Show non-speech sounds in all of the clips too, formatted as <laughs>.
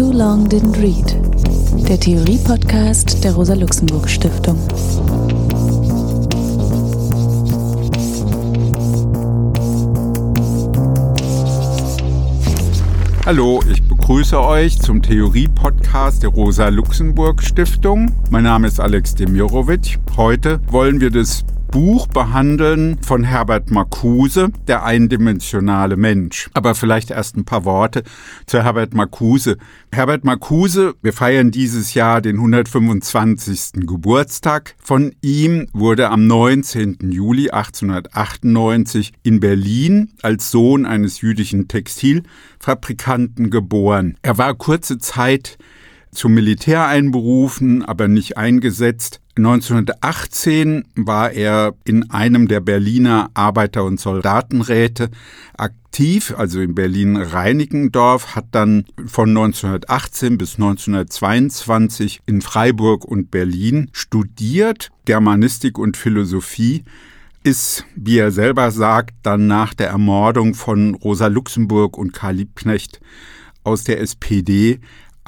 Too Long Didn't Read, der Theorie-Podcast der Rosa-Luxemburg-Stiftung. Hallo, ich begrüße euch zum Theorie-Podcast der Rosa-Luxemburg-Stiftung. Mein Name ist Alex Demirovic. Heute wollen wir das Buch behandeln von Herbert Marcuse, Der eindimensionale Mensch. Aber vielleicht erst ein paar Worte zu Herbert Marcuse. Herbert Marcuse, wir feiern dieses Jahr den 125. Geburtstag von ihm, wurde am 19. Juli 1898 in Berlin als Sohn eines jüdischen Textilfabrikanten geboren. Er war kurze Zeit zum Militär einberufen, aber nicht eingesetzt. 1918 war er in einem der Berliner Arbeiter- und Soldatenräte aktiv, also in Berlin-Reinickendorf, hat dann von 1918 bis 1922 in Freiburg und Berlin studiert, Germanistik und Philosophie, ist, wie er selber sagt, dann nach der Ermordung von Rosa Luxemburg und Karl Liebknecht aus der SPD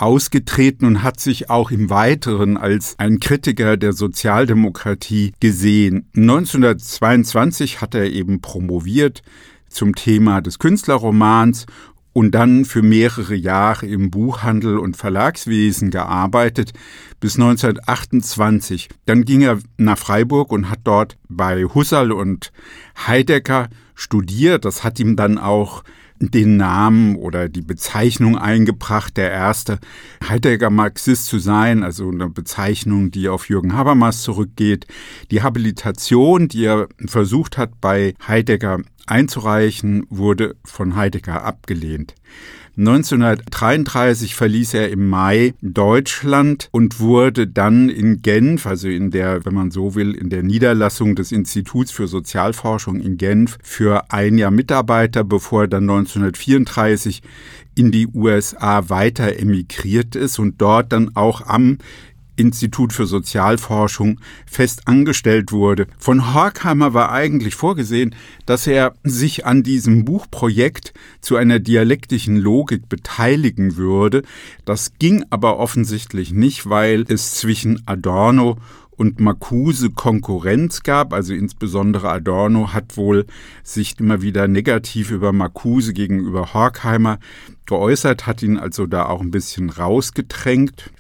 ausgetreten und hat sich auch im Weiteren als ein Kritiker der Sozialdemokratie gesehen. 1922 hat er eben promoviert zum Thema des Künstlerromans und dann für mehrere Jahre im Buchhandel und Verlagswesen gearbeitet bis 1928. Dann ging er nach Freiburg und hat dort bei Husserl und Heidegger studiert. Das hat ihm dann auch den Namen oder die Bezeichnung eingebracht, der erste Heidegger Marxist zu sein, also eine Bezeichnung, die auf Jürgen Habermas zurückgeht. Die Habilitation, die er versucht hat bei Heidegger einzureichen, wurde von Heidegger abgelehnt. 1933 verließ er im Mai Deutschland und wurde dann in Genf, also in der, wenn man so will, in der Niederlassung des Instituts für Sozialforschung in Genf für ein Jahr Mitarbeiter, bevor er dann 1934 in die USA weiter emigriert ist und dort dann auch am Institut für Sozialforschung fest angestellt wurde. Von Horkheimer war eigentlich vorgesehen, dass er sich an diesem Buchprojekt zu einer dialektischen Logik beteiligen würde. Das ging aber offensichtlich nicht, weil es zwischen Adorno und Marcuse Konkurrenz gab, also insbesondere Adorno hat wohl sich immer wieder negativ über Marcuse gegenüber Horkheimer geäußert, hat ihn also da auch ein bisschen rausgedrängt.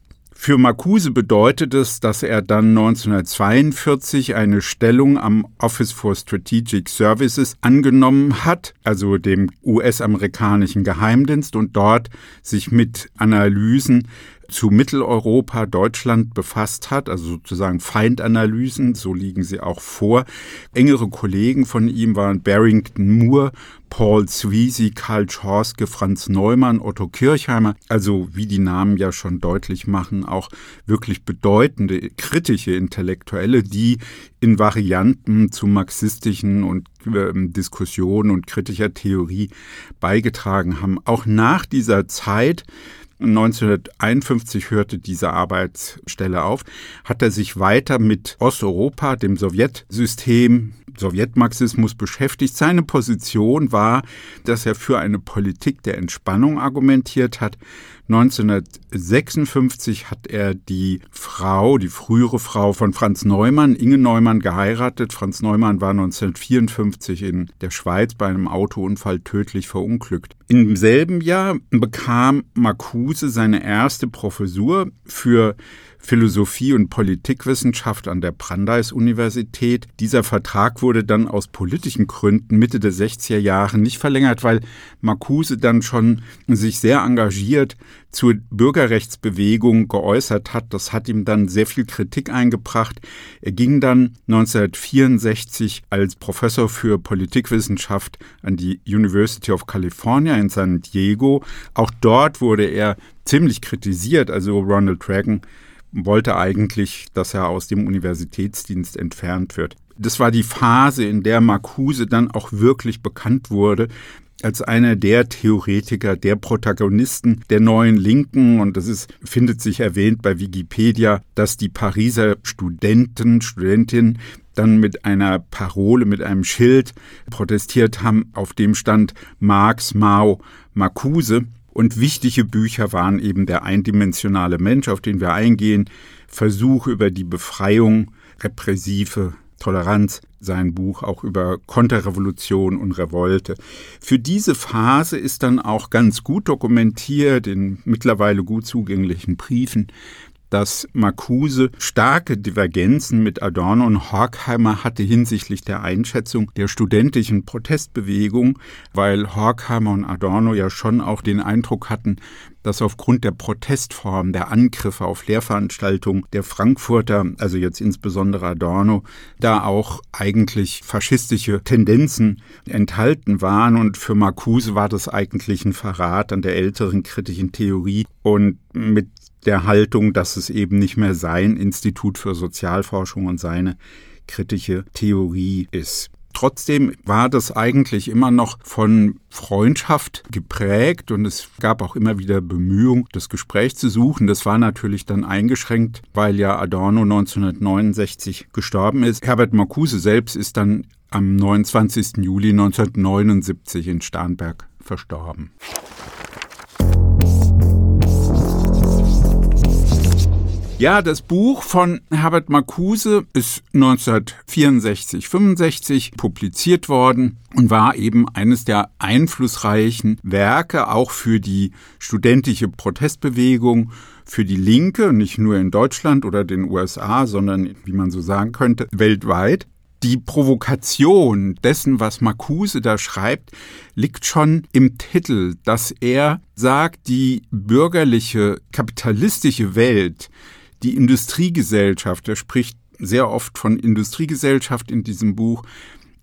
Für Marcuse bedeutet es, dass er dann 1942 eine Stellung am Office for Strategic Services angenommen hat, also dem US-amerikanischen Geheimdienst, und dort sich mit Analysen zu Mitteleuropa, Deutschland befasst hat, also sozusagen Feindanalysen, so liegen sie auch vor. Engere Kollegen von ihm waren Barrington Moore, Paul Sweezy, Karl Schorske, Franz Neumann, Otto Kirchheimer, also wie die Namen ja schon deutlich machen, auch wirklich bedeutende kritische Intellektuelle, die in Varianten zu marxistischen und äh, Diskussionen und kritischer Theorie beigetragen haben. Auch nach dieser Zeit 1951 hörte diese Arbeitsstelle auf, hat er sich weiter mit Osteuropa, dem Sowjetsystem, Sowjetmarxismus beschäftigt. Seine Position war, dass er für eine Politik der Entspannung argumentiert hat. 1956 hat er die Frau, die frühere Frau von Franz Neumann, Inge Neumann, geheiratet. Franz Neumann war 1954 in der Schweiz bei einem Autounfall tödlich verunglückt. Im selben Jahr bekam Marcuse seine erste Professur für Philosophie und Politikwissenschaft an der Brandeis-Universität. Dieser Vertrag wurde dann aus politischen Gründen Mitte der 60er Jahre nicht verlängert, weil Marcuse dann schon sich sehr engagiert zur Bürgerrechtsbewegung geäußert hat. Das hat ihm dann sehr viel Kritik eingebracht. Er ging dann 1964 als Professor für Politikwissenschaft an die University of California in San Diego. Auch dort wurde er ziemlich kritisiert. Also Ronald Reagan wollte eigentlich, dass er aus dem Universitätsdienst entfernt wird. Das war die Phase, in der Marcuse dann auch wirklich bekannt wurde als einer der Theoretiker, der Protagonisten der neuen Linken. Und das ist, findet sich erwähnt bei Wikipedia, dass die Pariser Studenten, Studentinnen dann mit einer Parole, mit einem Schild protestiert haben, auf dem stand Marx, Mao, Marcuse. Und wichtige Bücher waren eben der eindimensionale Mensch, auf den wir eingehen, Versuch über die Befreiung, repressive Toleranz, sein Buch auch über Konterrevolution und Revolte. Für diese Phase ist dann auch ganz gut dokumentiert in mittlerweile gut zugänglichen Briefen, dass Marcuse starke Divergenzen mit Adorno und Horkheimer hatte hinsichtlich der Einschätzung der studentischen Protestbewegung, weil Horkheimer und Adorno ja schon auch den Eindruck hatten, dass aufgrund der Protestform, der Angriffe auf Lehrveranstaltungen der Frankfurter, also jetzt insbesondere Adorno, da auch eigentlich faschistische Tendenzen enthalten waren. Und für Marcuse war das eigentlich ein Verrat an der älteren kritischen Theorie. Und mit der Haltung, dass es eben nicht mehr sein Institut für Sozialforschung und seine kritische Theorie ist. Trotzdem war das eigentlich immer noch von Freundschaft geprägt und es gab auch immer wieder Bemühungen, das Gespräch zu suchen. Das war natürlich dann eingeschränkt, weil ja Adorno 1969 gestorben ist. Herbert Marcuse selbst ist dann am 29. Juli 1979 in Starnberg verstorben. Ja, das Buch von Herbert Marcuse ist 1964, 65 publiziert worden und war eben eines der einflussreichen Werke auch für die studentische Protestbewegung, für die Linke, nicht nur in Deutschland oder den USA, sondern, wie man so sagen könnte, weltweit. Die Provokation dessen, was Marcuse da schreibt, liegt schon im Titel, dass er sagt, die bürgerliche, kapitalistische Welt, die Industriegesellschaft, er spricht sehr oft von Industriegesellschaft in diesem Buch,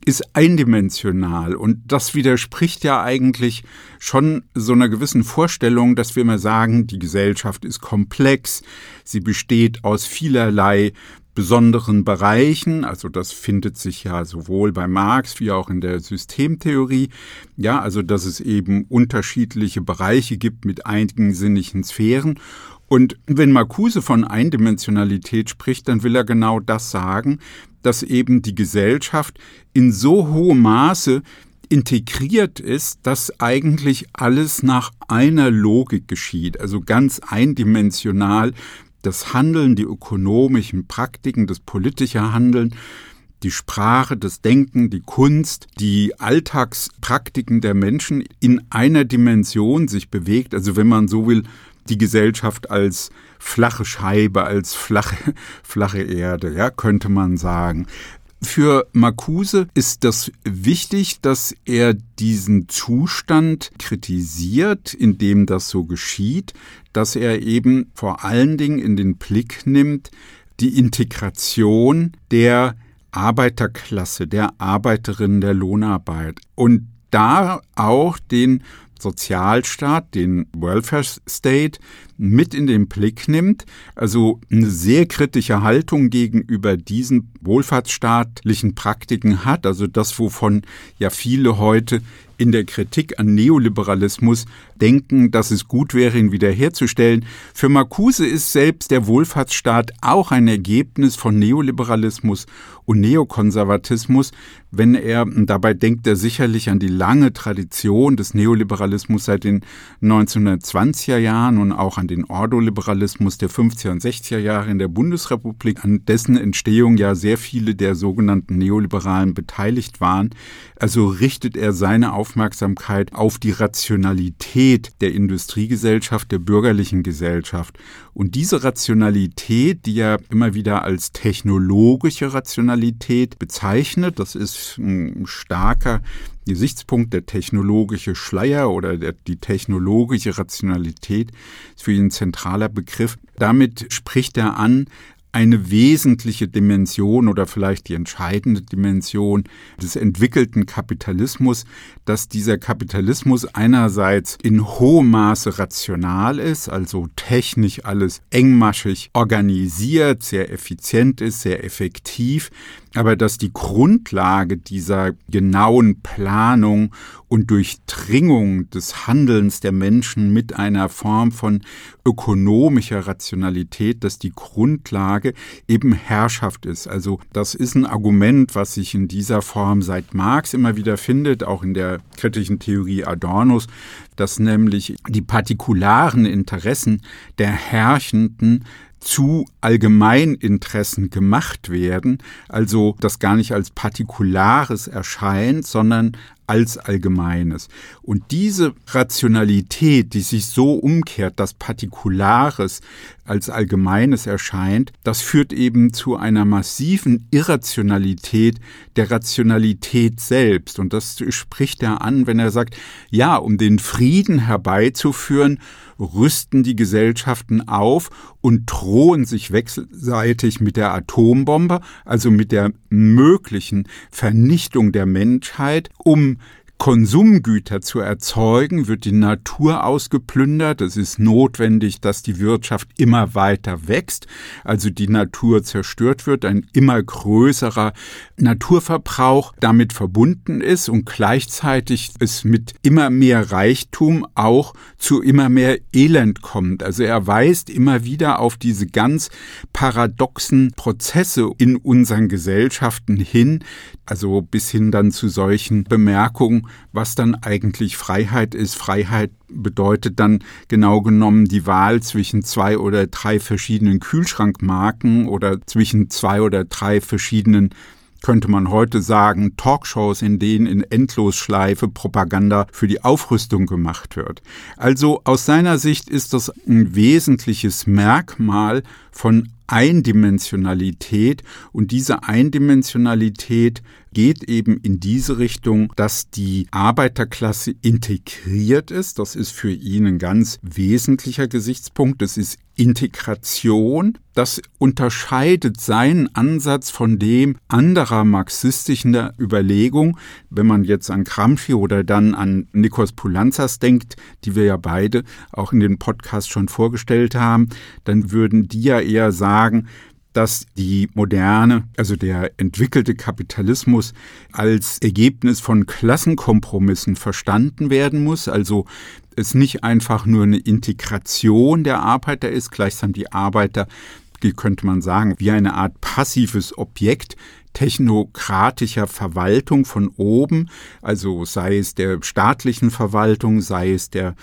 ist eindimensional. Und das widerspricht ja eigentlich schon so einer gewissen Vorstellung, dass wir mal sagen, die Gesellschaft ist komplex, sie besteht aus vielerlei besonderen Bereichen, also das findet sich ja sowohl bei Marx wie auch in der Systemtheorie, ja, also dass es eben unterschiedliche Bereiche gibt mit einigen sinnigen Sphären. Und wenn Marcuse von Eindimensionalität spricht, dann will er genau das sagen, dass eben die Gesellschaft in so hohem Maße integriert ist, dass eigentlich alles nach einer Logik geschieht, also ganz eindimensional das Handeln, die ökonomischen Praktiken, das politische Handeln, die Sprache, das Denken, die Kunst, die Alltagspraktiken der Menschen in einer Dimension sich bewegt. Also wenn man so will, die Gesellschaft als flache Scheibe, als flache, <laughs> flache Erde, ja, könnte man sagen. Für Marcuse ist das wichtig, dass er diesen Zustand kritisiert, in dem das so geschieht, dass er eben vor allen Dingen in den Blick nimmt, die Integration der Arbeiterklasse, der Arbeiterinnen der Lohnarbeit und da auch den Sozialstaat, den Welfare State, mit in den Blick nimmt, also eine sehr kritische Haltung gegenüber diesen wohlfahrtsstaatlichen Praktiken hat, also das, wovon ja viele heute in der Kritik an Neoliberalismus denken, dass es gut wäre, ihn wiederherzustellen. Für Marcuse ist selbst der Wohlfahrtsstaat auch ein Ergebnis von Neoliberalismus und Neokonservatismus, wenn er, dabei denkt er sicherlich an die lange Tradition des Neoliberalismus seit den 1920er Jahren und auch an den Ordoliberalismus der 50er und 60er Jahre in der Bundesrepublik, an dessen Entstehung ja sehr viele der sogenannten Neoliberalen beteiligt waren. Also richtet er seine Aufmerksamkeit auf die Rationalität der Industriegesellschaft, der bürgerlichen Gesellschaft. Und diese Rationalität, die er immer wieder als technologische Rationalität bezeichnet, das ist ein starker Gesichtspunkt, der technologische Schleier oder der, die technologische Rationalität ist für ihn ein zentraler Begriff. Damit spricht er an, eine wesentliche Dimension oder vielleicht die entscheidende Dimension des entwickelten Kapitalismus, dass dieser Kapitalismus einerseits in hohem Maße rational ist, also technisch alles engmaschig organisiert, sehr effizient ist, sehr effektiv, aber dass die Grundlage dieser genauen Planung und Durchdringung des Handelns der Menschen mit einer Form von ökonomischer Rationalität, dass die Grundlage eben Herrschaft ist. Also das ist ein Argument, was sich in dieser Form seit Marx immer wieder findet, auch in der kritischen Theorie Adornos, dass nämlich die partikularen Interessen der Herrschenden zu Allgemeininteressen gemacht werden, also das gar nicht als Partikulares erscheint, sondern als Allgemeines. Und diese Rationalität, die sich so umkehrt, dass Partikulares als Allgemeines erscheint, das führt eben zu einer massiven Irrationalität der Rationalität selbst. Und das spricht er an, wenn er sagt, ja, um den Frieden herbeizuführen, rüsten die Gesellschaften auf und drohen sich wechselseitig mit der Atombombe, also mit der möglichen Vernichtung der Menschheit, um Konsumgüter zu erzeugen, wird die Natur ausgeplündert. Es ist notwendig, dass die Wirtschaft immer weiter wächst, also die Natur zerstört wird, ein immer größerer Naturverbrauch damit verbunden ist und gleichzeitig es mit immer mehr Reichtum auch zu immer mehr Elend kommt. Also er weist immer wieder auf diese ganz paradoxen Prozesse in unseren Gesellschaften hin, also bis hin dann zu solchen Bemerkungen, was dann eigentlich Freiheit ist. Freiheit bedeutet dann genau genommen die Wahl zwischen zwei oder drei verschiedenen Kühlschrankmarken oder zwischen zwei oder drei verschiedenen könnte man heute sagen, Talkshows, in denen in Endlosschleife Propaganda für die Aufrüstung gemacht wird. Also aus seiner Sicht ist das ein wesentliches Merkmal von Eindimensionalität und diese Eindimensionalität geht eben in diese Richtung, dass die Arbeiterklasse integriert ist. Das ist für ihn ein ganz wesentlicher Gesichtspunkt. Das ist Integration. Das unterscheidet seinen Ansatz von dem anderer marxistischen Überlegung. Wenn man jetzt an Gramsci oder dann an Nikos Poulanzas denkt, die wir ja beide auch in den Podcast schon vorgestellt haben, dann würden die ja eher sagen, dass die moderne, also der entwickelte Kapitalismus als Ergebnis von Klassenkompromissen verstanden werden muss, also es nicht einfach nur eine Integration der Arbeiter ist, gleichsam die Arbeiter, die könnte man sagen, wie eine Art passives Objekt technokratischer Verwaltung von oben, also sei es der staatlichen Verwaltung, sei es der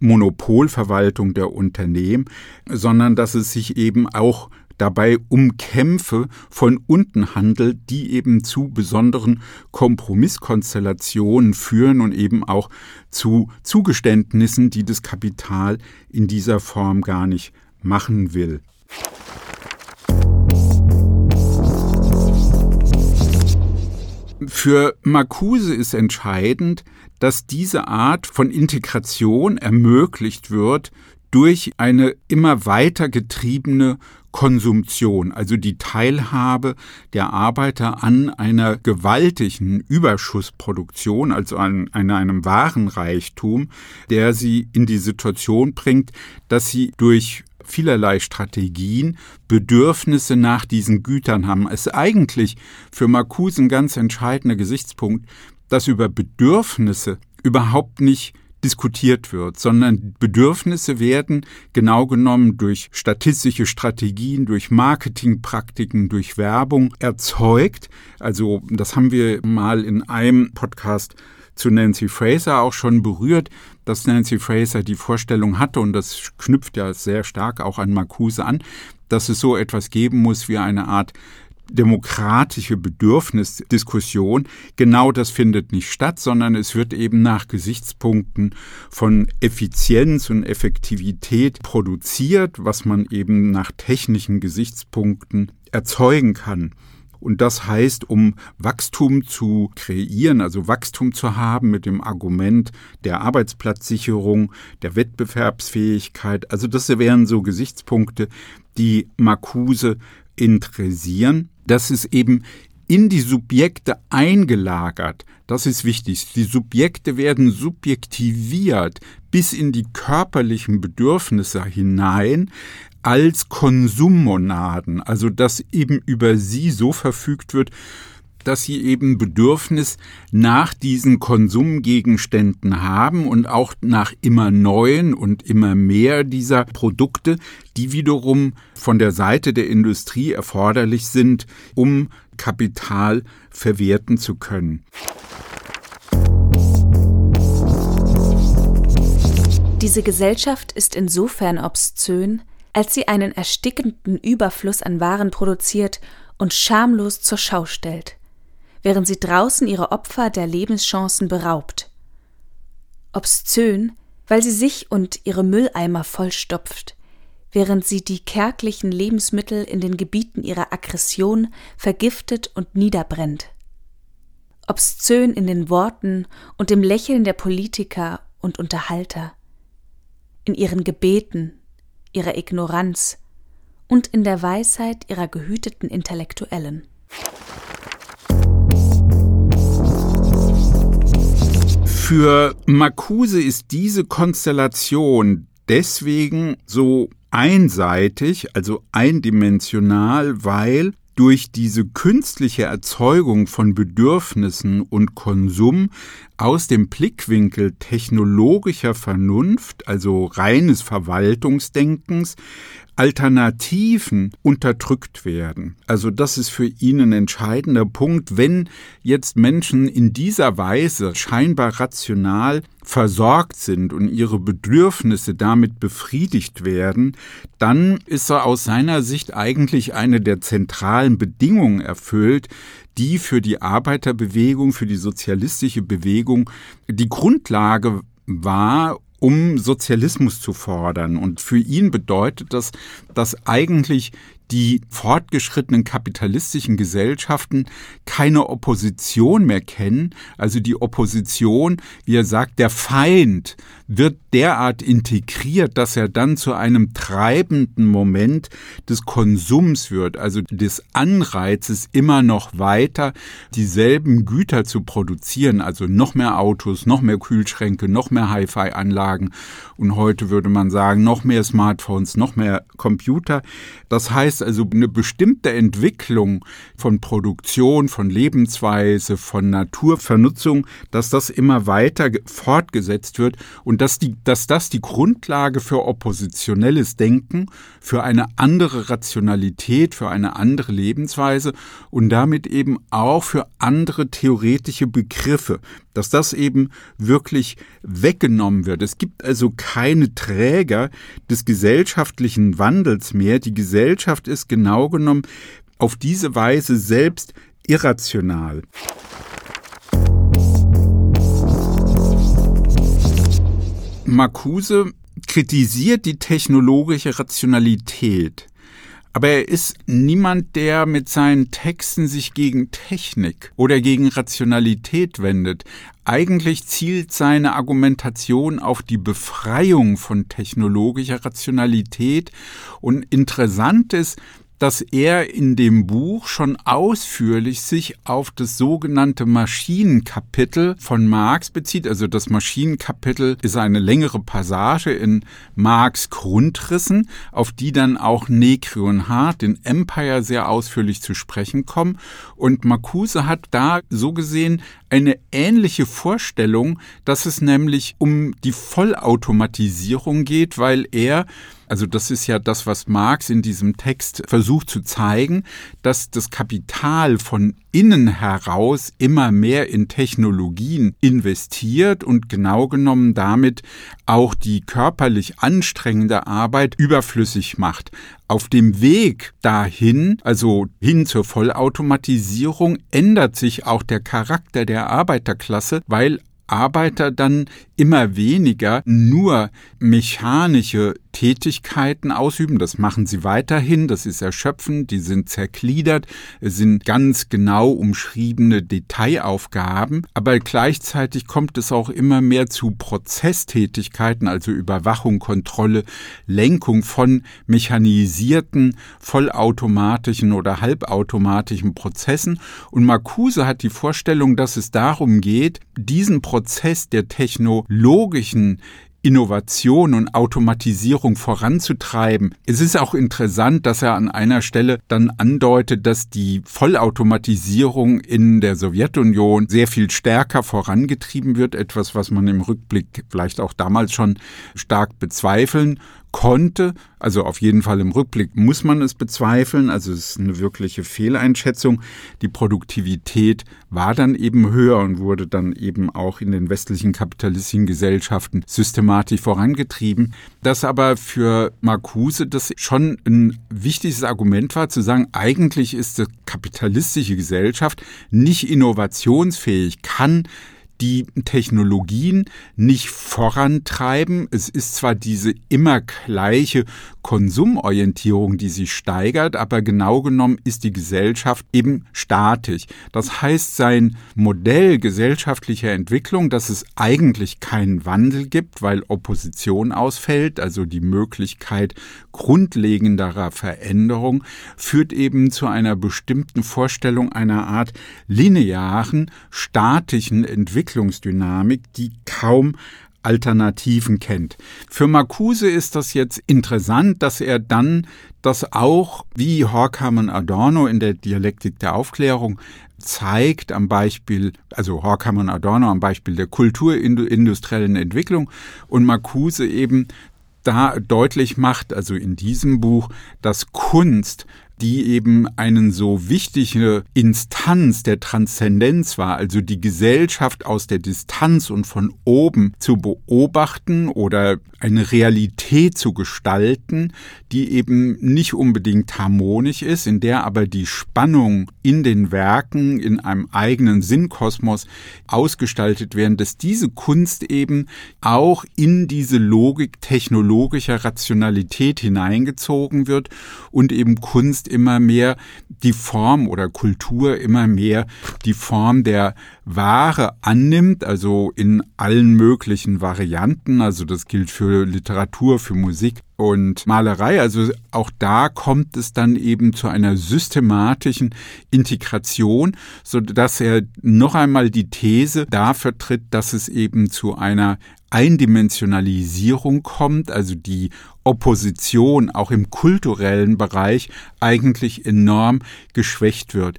Monopolverwaltung der Unternehmen, sondern dass es sich eben auch dabei um Kämpfe von unten handelt, die eben zu besonderen Kompromisskonstellationen führen und eben auch zu Zugeständnissen, die das Kapital in dieser Form gar nicht machen will. Für Marcuse ist entscheidend, dass diese Art von Integration ermöglicht wird durch eine immer weiter getriebene Konsumtion, also die Teilhabe der Arbeiter an einer gewaltigen Überschussproduktion, also an, an einem Warenreichtum, der sie in die Situation bringt, dass sie durch vielerlei Strategien Bedürfnisse nach diesen Gütern haben. Es ist eigentlich für Marcuse ein ganz entscheidender Gesichtspunkt, dass über Bedürfnisse überhaupt nicht diskutiert wird, sondern Bedürfnisse werden genau genommen durch statistische Strategien, durch Marketingpraktiken, durch Werbung erzeugt. Also das haben wir mal in einem Podcast zu Nancy Fraser auch schon berührt, dass Nancy Fraser die Vorstellung hatte, und das knüpft ja sehr stark auch an Marcuse an, dass es so etwas geben muss wie eine Art demokratische Bedürfnisdiskussion, genau das findet nicht statt, sondern es wird eben nach Gesichtspunkten von Effizienz und Effektivität produziert, was man eben nach technischen Gesichtspunkten erzeugen kann. Und das heißt, um Wachstum zu kreieren, also Wachstum zu haben mit dem Argument der Arbeitsplatzsicherung, der Wettbewerbsfähigkeit, also das wären so Gesichtspunkte, die Marcuse interessieren das ist eben in die Subjekte eingelagert. Das ist wichtig. Die Subjekte werden subjektiviert bis in die körperlichen Bedürfnisse hinein als Konsummonaden, also dass eben über sie so verfügt wird, dass sie eben Bedürfnis nach diesen Konsumgegenständen haben und auch nach immer neuen und immer mehr dieser Produkte, die wiederum von der Seite der Industrie erforderlich sind, um Kapital verwerten zu können. Diese Gesellschaft ist insofern obszön, als sie einen erstickenden Überfluss an Waren produziert und schamlos zur Schau stellt, während sie draußen ihre Opfer der Lebenschancen beraubt. Obszön, weil sie sich und ihre Mülleimer vollstopft, während sie die kärglichen Lebensmittel in den Gebieten ihrer Aggression vergiftet und niederbrennt. Obszön in den Worten und dem Lächeln der Politiker und Unterhalter, in ihren Gebeten, ihrer Ignoranz und in der Weisheit ihrer gehüteten Intellektuellen. Für Marcuse ist diese Konstellation deswegen so einseitig, also eindimensional, weil durch diese künstliche Erzeugung von Bedürfnissen und Konsum aus dem Blickwinkel technologischer Vernunft, also reines Verwaltungsdenkens, Alternativen unterdrückt werden. Also das ist für ihn ein entscheidender Punkt, wenn jetzt Menschen in dieser Weise scheinbar rational versorgt sind und ihre Bedürfnisse damit befriedigt werden, dann ist er aus seiner Sicht eigentlich eine der zentralen Bedingungen erfüllt, die für die Arbeiterbewegung, für die sozialistische Bewegung die Grundlage war, um Sozialismus zu fordern. Und für ihn bedeutet das, dass eigentlich die fortgeschrittenen kapitalistischen Gesellschaften keine Opposition mehr kennen. Also die Opposition, wie er sagt, der Feind wird derart integriert, dass er dann zu einem treibenden Moment des Konsums wird, also des Anreizes immer noch weiter dieselben Güter zu produzieren, also noch mehr Autos, noch mehr Kühlschränke, noch mehr Hi-Fi-Anlagen und heute würde man sagen, noch mehr Smartphones, noch mehr Computer. Das heißt also, eine bestimmte Entwicklung von Produktion, von Lebensweise, von Naturvernutzung, dass das immer weiter fortgesetzt wird und dass, die, dass das die Grundlage für oppositionelles Denken, für eine andere Rationalität, für eine andere Lebensweise und damit eben auch für andere theoretische Begriffe, dass das eben wirklich weggenommen wird. Es gibt also keine Träger des gesellschaftlichen Wandels mehr. Die Gesellschaft ist genau genommen auf diese Weise selbst irrational. Marcuse kritisiert die technologische Rationalität. Aber er ist niemand, der mit seinen Texten sich gegen Technik oder gegen Rationalität wendet. Eigentlich zielt seine Argumentation auf die Befreiung von technologischer Rationalität und interessant ist, dass er in dem Buch schon ausführlich sich auf das sogenannte Maschinenkapitel von Marx bezieht. Also das Maschinenkapitel ist eine längere Passage in Marx Grundrissen, auf die dann auch Negri und Hart in Empire sehr ausführlich zu sprechen kommen. Und Marcuse hat da so gesehen eine ähnliche Vorstellung, dass es nämlich um die Vollautomatisierung geht, weil er also das ist ja das, was Marx in diesem Text versucht zu zeigen, dass das Kapital von innen heraus immer mehr in Technologien investiert und genau genommen damit auch die körperlich anstrengende Arbeit überflüssig macht. Auf dem Weg dahin, also hin zur Vollautomatisierung, ändert sich auch der Charakter der Arbeiterklasse, weil Arbeiter dann immer weniger nur mechanische Tätigkeiten ausüben. Das machen sie weiterhin. Das ist erschöpfend. Die sind zergliedert. Es sind ganz genau umschriebene Detailaufgaben. Aber gleichzeitig kommt es auch immer mehr zu Prozesstätigkeiten, also Überwachung, Kontrolle, Lenkung von mechanisierten, vollautomatischen oder halbautomatischen Prozessen. Und Marcuse hat die Vorstellung, dass es darum geht, diesen Prozess der technologischen Innovation und Automatisierung voranzutreiben. Es ist auch interessant, dass er an einer Stelle dann andeutet, dass die Vollautomatisierung in der Sowjetunion sehr viel stärker vorangetrieben wird, etwas, was man im Rückblick vielleicht auch damals schon stark bezweifeln konnte. Also auf jeden Fall im Rückblick muss man es bezweifeln. Also es ist eine wirkliche Fehleinschätzung. Die Produktivität war dann eben höher und wurde dann eben auch in den westlichen kapitalistischen Gesellschaften systematisch vorangetrieben. Das aber für Marcuse das schon ein wichtiges Argument war, zu sagen, eigentlich ist die kapitalistische Gesellschaft nicht innovationsfähig, kann die Technologien nicht vorantreiben. Es ist zwar diese immer gleiche Konsumorientierung, die sich steigert, aber genau genommen ist die Gesellschaft eben statisch. Das heißt, sein Modell gesellschaftlicher Entwicklung, dass es eigentlich keinen Wandel gibt, weil Opposition ausfällt, also die Möglichkeit grundlegenderer Veränderung, führt eben zu einer bestimmten Vorstellung einer Art linearen, statischen Entwicklung Entwicklungsdynamik, die kaum Alternativen kennt. Für Marcuse ist das jetzt interessant, dass er dann das auch wie Horkheimer und Adorno in der Dialektik der Aufklärung zeigt am Beispiel, also Horkheimer und Adorno am Beispiel der kulturindustriellen Entwicklung und Marcuse eben da deutlich macht, also in diesem Buch, dass Kunst die eben eine so wichtige Instanz der Transzendenz war, also die Gesellschaft aus der Distanz und von oben zu beobachten oder eine Realität zu gestalten, die eben nicht unbedingt harmonisch ist, in der aber die Spannung in den Werken in einem eigenen Sinnkosmos ausgestaltet werden, dass diese Kunst eben auch in diese Logik technologischer Rationalität hineingezogen wird und eben Kunst immer mehr die Form oder Kultur immer mehr die Form der Ware annimmt, also in allen möglichen Varianten. Also das gilt für Literatur, für Musik und Malerei. Also auch da kommt es dann eben zu einer systematischen Integration, so dass er noch einmal die These da vertritt, dass es eben zu einer Eindimensionalisierung kommt, also die Opposition auch im kulturellen Bereich eigentlich enorm geschwächt wird.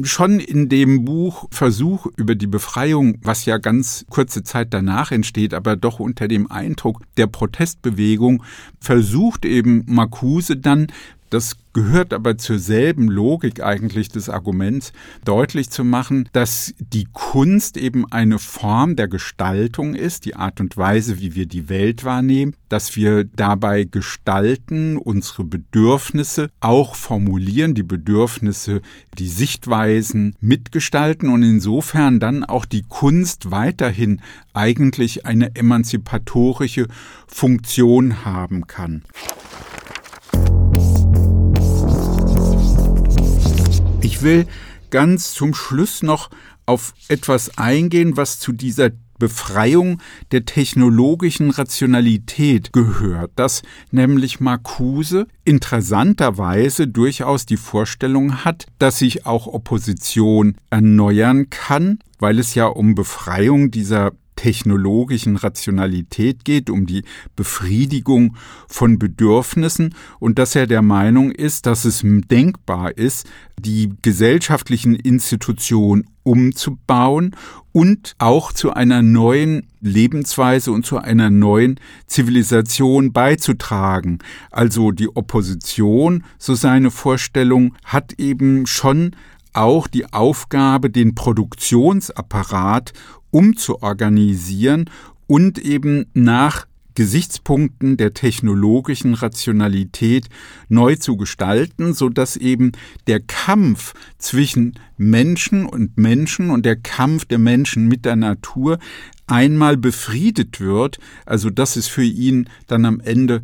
Schon in dem Buch Versuch über die Befreiung, was ja ganz kurze Zeit danach entsteht, aber doch unter dem Eindruck der Protestbewegung, versucht eben Marcuse dann das gehört aber zur selben Logik eigentlich des Arguments, deutlich zu machen, dass die Kunst eben eine Form der Gestaltung ist, die Art und Weise, wie wir die Welt wahrnehmen, dass wir dabei gestalten, unsere Bedürfnisse auch formulieren, die Bedürfnisse, die Sichtweisen mitgestalten und insofern dann auch die Kunst weiterhin eigentlich eine emanzipatorische Funktion haben kann. Ich will ganz zum Schluss noch auf etwas eingehen, was zu dieser Befreiung der technologischen Rationalität gehört, dass nämlich Marcuse interessanterweise durchaus die Vorstellung hat, dass sich auch Opposition erneuern kann, weil es ja um Befreiung dieser technologischen Rationalität geht, um die Befriedigung von Bedürfnissen und dass er der Meinung ist, dass es denkbar ist, die gesellschaftlichen Institutionen umzubauen und auch zu einer neuen Lebensweise und zu einer neuen Zivilisation beizutragen. Also die Opposition, so seine Vorstellung, hat eben schon auch die Aufgabe, den Produktionsapparat umzuorganisieren und eben nach Gesichtspunkten der technologischen Rationalität neu zu gestalten, so dass eben der Kampf zwischen Menschen und Menschen und der Kampf der Menschen mit der Natur einmal befriedet wird. Also das ist für ihn dann am Ende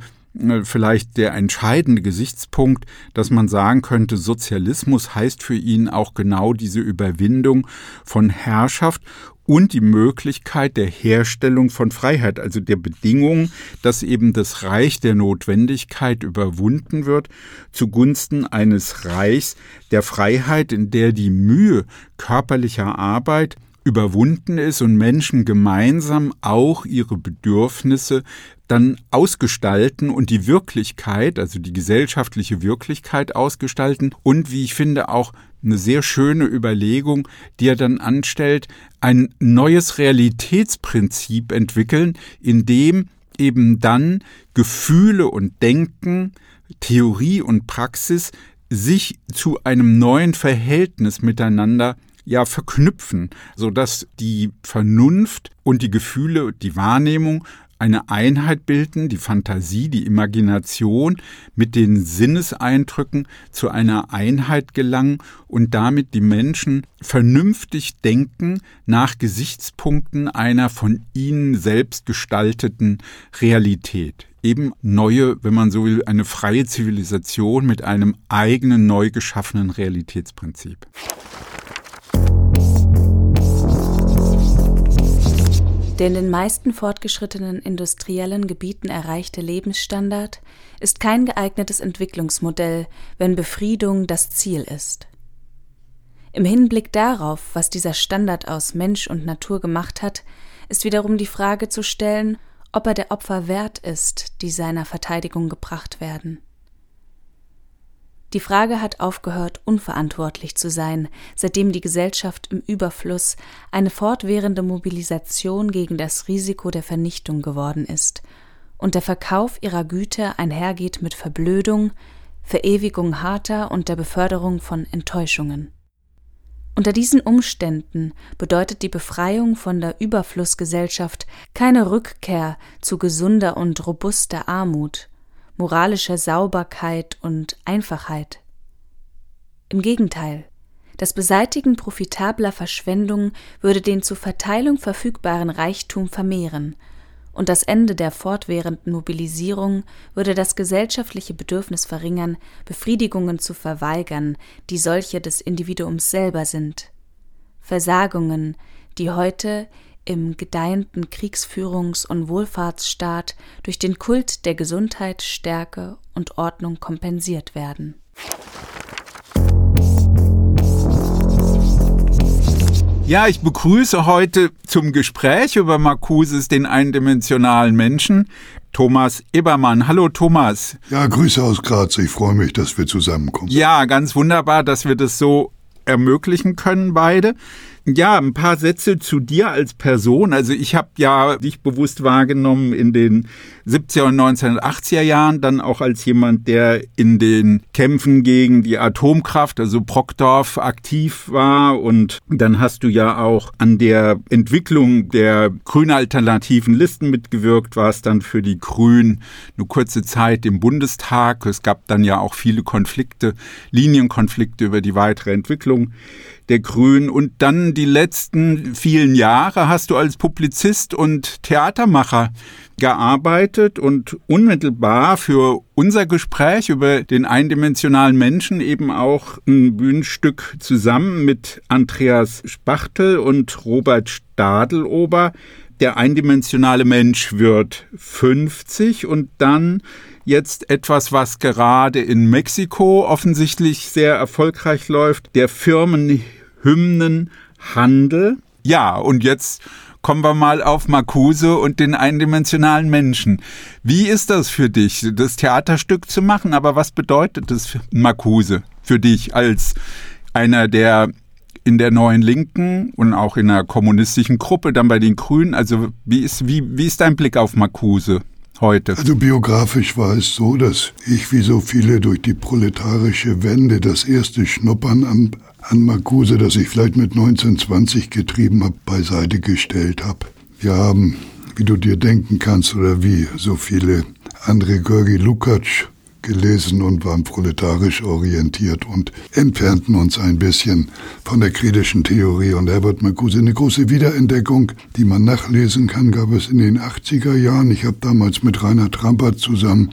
vielleicht der entscheidende Gesichtspunkt, dass man sagen könnte, Sozialismus heißt für ihn auch genau diese Überwindung von Herrschaft und die Möglichkeit der Herstellung von Freiheit, also der Bedingung, dass eben das Reich der Notwendigkeit überwunden wird, zugunsten eines Reichs der Freiheit, in der die Mühe körperlicher Arbeit überwunden ist und Menschen gemeinsam auch ihre Bedürfnisse dann ausgestalten und die Wirklichkeit, also die gesellschaftliche Wirklichkeit ausgestalten und wie ich finde auch eine sehr schöne Überlegung, die er dann anstellt, ein neues Realitätsprinzip entwickeln, in dem eben dann Gefühle und Denken, Theorie und Praxis sich zu einem neuen Verhältnis miteinander ja verknüpfen, so dass die Vernunft und die Gefühle, die Wahrnehmung eine Einheit bilden, die Fantasie, die Imagination mit den Sinneseindrücken zu einer Einheit gelangen und damit die Menschen vernünftig denken nach Gesichtspunkten einer von ihnen selbst gestalteten Realität. Eben neue, wenn man so will, eine freie Zivilisation mit einem eigenen neu geschaffenen Realitätsprinzip. Der in den meisten fortgeschrittenen industriellen Gebieten erreichte Lebensstandard ist kein geeignetes Entwicklungsmodell, wenn Befriedung das Ziel ist. Im Hinblick darauf, was dieser Standard aus Mensch und Natur gemacht hat, ist wiederum die Frage zu stellen, ob er der Opfer wert ist, die seiner Verteidigung gebracht werden. Die Frage hat aufgehört, unverantwortlich zu sein, seitdem die Gesellschaft im Überfluss eine fortwährende Mobilisation gegen das Risiko der Vernichtung geworden ist und der Verkauf ihrer Güter einhergeht mit Verblödung, Verewigung harter und der Beförderung von Enttäuschungen. Unter diesen Umständen bedeutet die Befreiung von der Überflussgesellschaft keine Rückkehr zu gesunder und robuster Armut, moralischer Sauberkeit und Einfachheit. Im Gegenteil, das Beseitigen profitabler Verschwendung würde den zur Verteilung verfügbaren Reichtum vermehren, und das Ende der fortwährenden Mobilisierung würde das gesellschaftliche Bedürfnis verringern, Befriedigungen zu verweigern, die solche des Individuums selber sind. Versagungen, die heute im gedeihenden Kriegsführungs- und Wohlfahrtsstaat durch den Kult der Gesundheit, Stärke und Ordnung kompensiert werden. Ja, ich begrüße heute zum Gespräch über Marcuses, den eindimensionalen Menschen, Thomas Ebermann. Hallo Thomas. Ja, Grüße aus Graz. Ich freue mich, dass wir zusammenkommen. Ja, ganz wunderbar, dass wir das so ermöglichen können, beide. Ja, ein paar Sätze zu dir als Person. Also ich habe ja dich bewusst wahrgenommen in den 70er und 1980er Jahren, dann auch als jemand, der in den Kämpfen gegen die Atomkraft, also Brockdorf, aktiv war. Und dann hast du ja auch an der Entwicklung der grünen alternativen Listen mitgewirkt, warst dann für die Grünen eine kurze Zeit im Bundestag. Es gab dann ja auch viele Konflikte, Linienkonflikte über die weitere Entwicklung der Grünen. Und dann die letzten vielen Jahre hast du als Publizist und Theatermacher gearbeitet und unmittelbar für unser Gespräch über den eindimensionalen Menschen eben auch ein Bühnenstück zusammen mit Andreas Spachtel und Robert Stadelober. Der eindimensionale Mensch wird 50 und dann jetzt etwas, was gerade in Mexiko offensichtlich sehr erfolgreich läuft, der Firmenhymnenhandel. Ja, und jetzt kommen wir mal auf Marcuse und den eindimensionalen Menschen. Wie ist das für dich, das Theaterstück zu machen? Aber was bedeutet das Marcuse für dich als einer der in der neuen Linken und auch in einer kommunistischen Gruppe, dann bei den Grünen. Also wie ist, wie, wie ist dein Blick auf Marcuse? Heute? Also biografisch war es so, dass ich wie so viele durch die proletarische Wende das erste Schnuppern an, an Marcuse, das ich vielleicht mit 1920 getrieben habe, beiseite gestellt habe. Wir haben, wie du dir denken kannst oder wie so viele andere Görgi Lukács gelesen und waren proletarisch orientiert und entfernten uns ein bisschen von der kritischen Theorie. Und Herbert Marcuse, eine große Wiederentdeckung, die man nachlesen kann, gab es in den 80er Jahren. Ich habe damals mit Rainer Trampert zusammen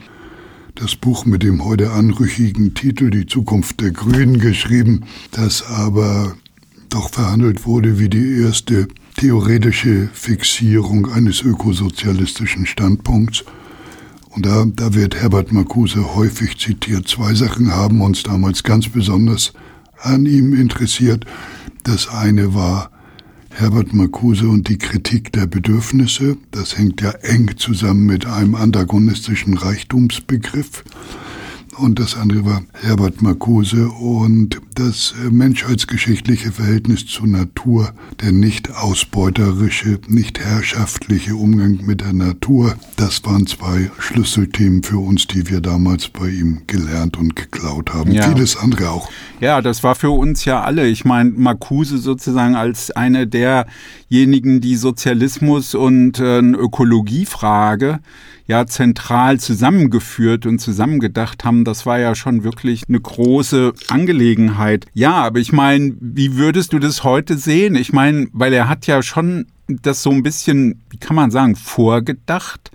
das Buch mit dem heute anrüchigen Titel Die Zukunft der Grünen geschrieben, das aber doch verhandelt wurde wie die erste theoretische Fixierung eines ökosozialistischen Standpunkts. Und da, da wird Herbert Marcuse häufig zitiert. Zwei Sachen haben uns damals ganz besonders an ihm interessiert. Das eine war Herbert Marcuse und die Kritik der Bedürfnisse. Das hängt ja eng zusammen mit einem antagonistischen Reichtumsbegriff und das andere war Herbert Marcuse und das äh, menschheitsgeschichtliche Verhältnis zur Natur, der nicht ausbeuterische, nicht herrschaftliche Umgang mit der Natur, das waren zwei Schlüsselthemen für uns, die wir damals bei ihm gelernt und geklaut haben. Ja. Vieles andere auch. Ja, das war für uns ja alle. Ich meine, Marcuse sozusagen als eine derjenigen, die Sozialismus und äh, Ökologiefrage ja zentral zusammengeführt und zusammengedacht haben, das war ja schon wirklich eine große Angelegenheit. Ja, aber ich meine, wie würdest du das heute sehen? Ich meine, weil er hat ja schon das so ein bisschen, wie kann man sagen, vorgedacht.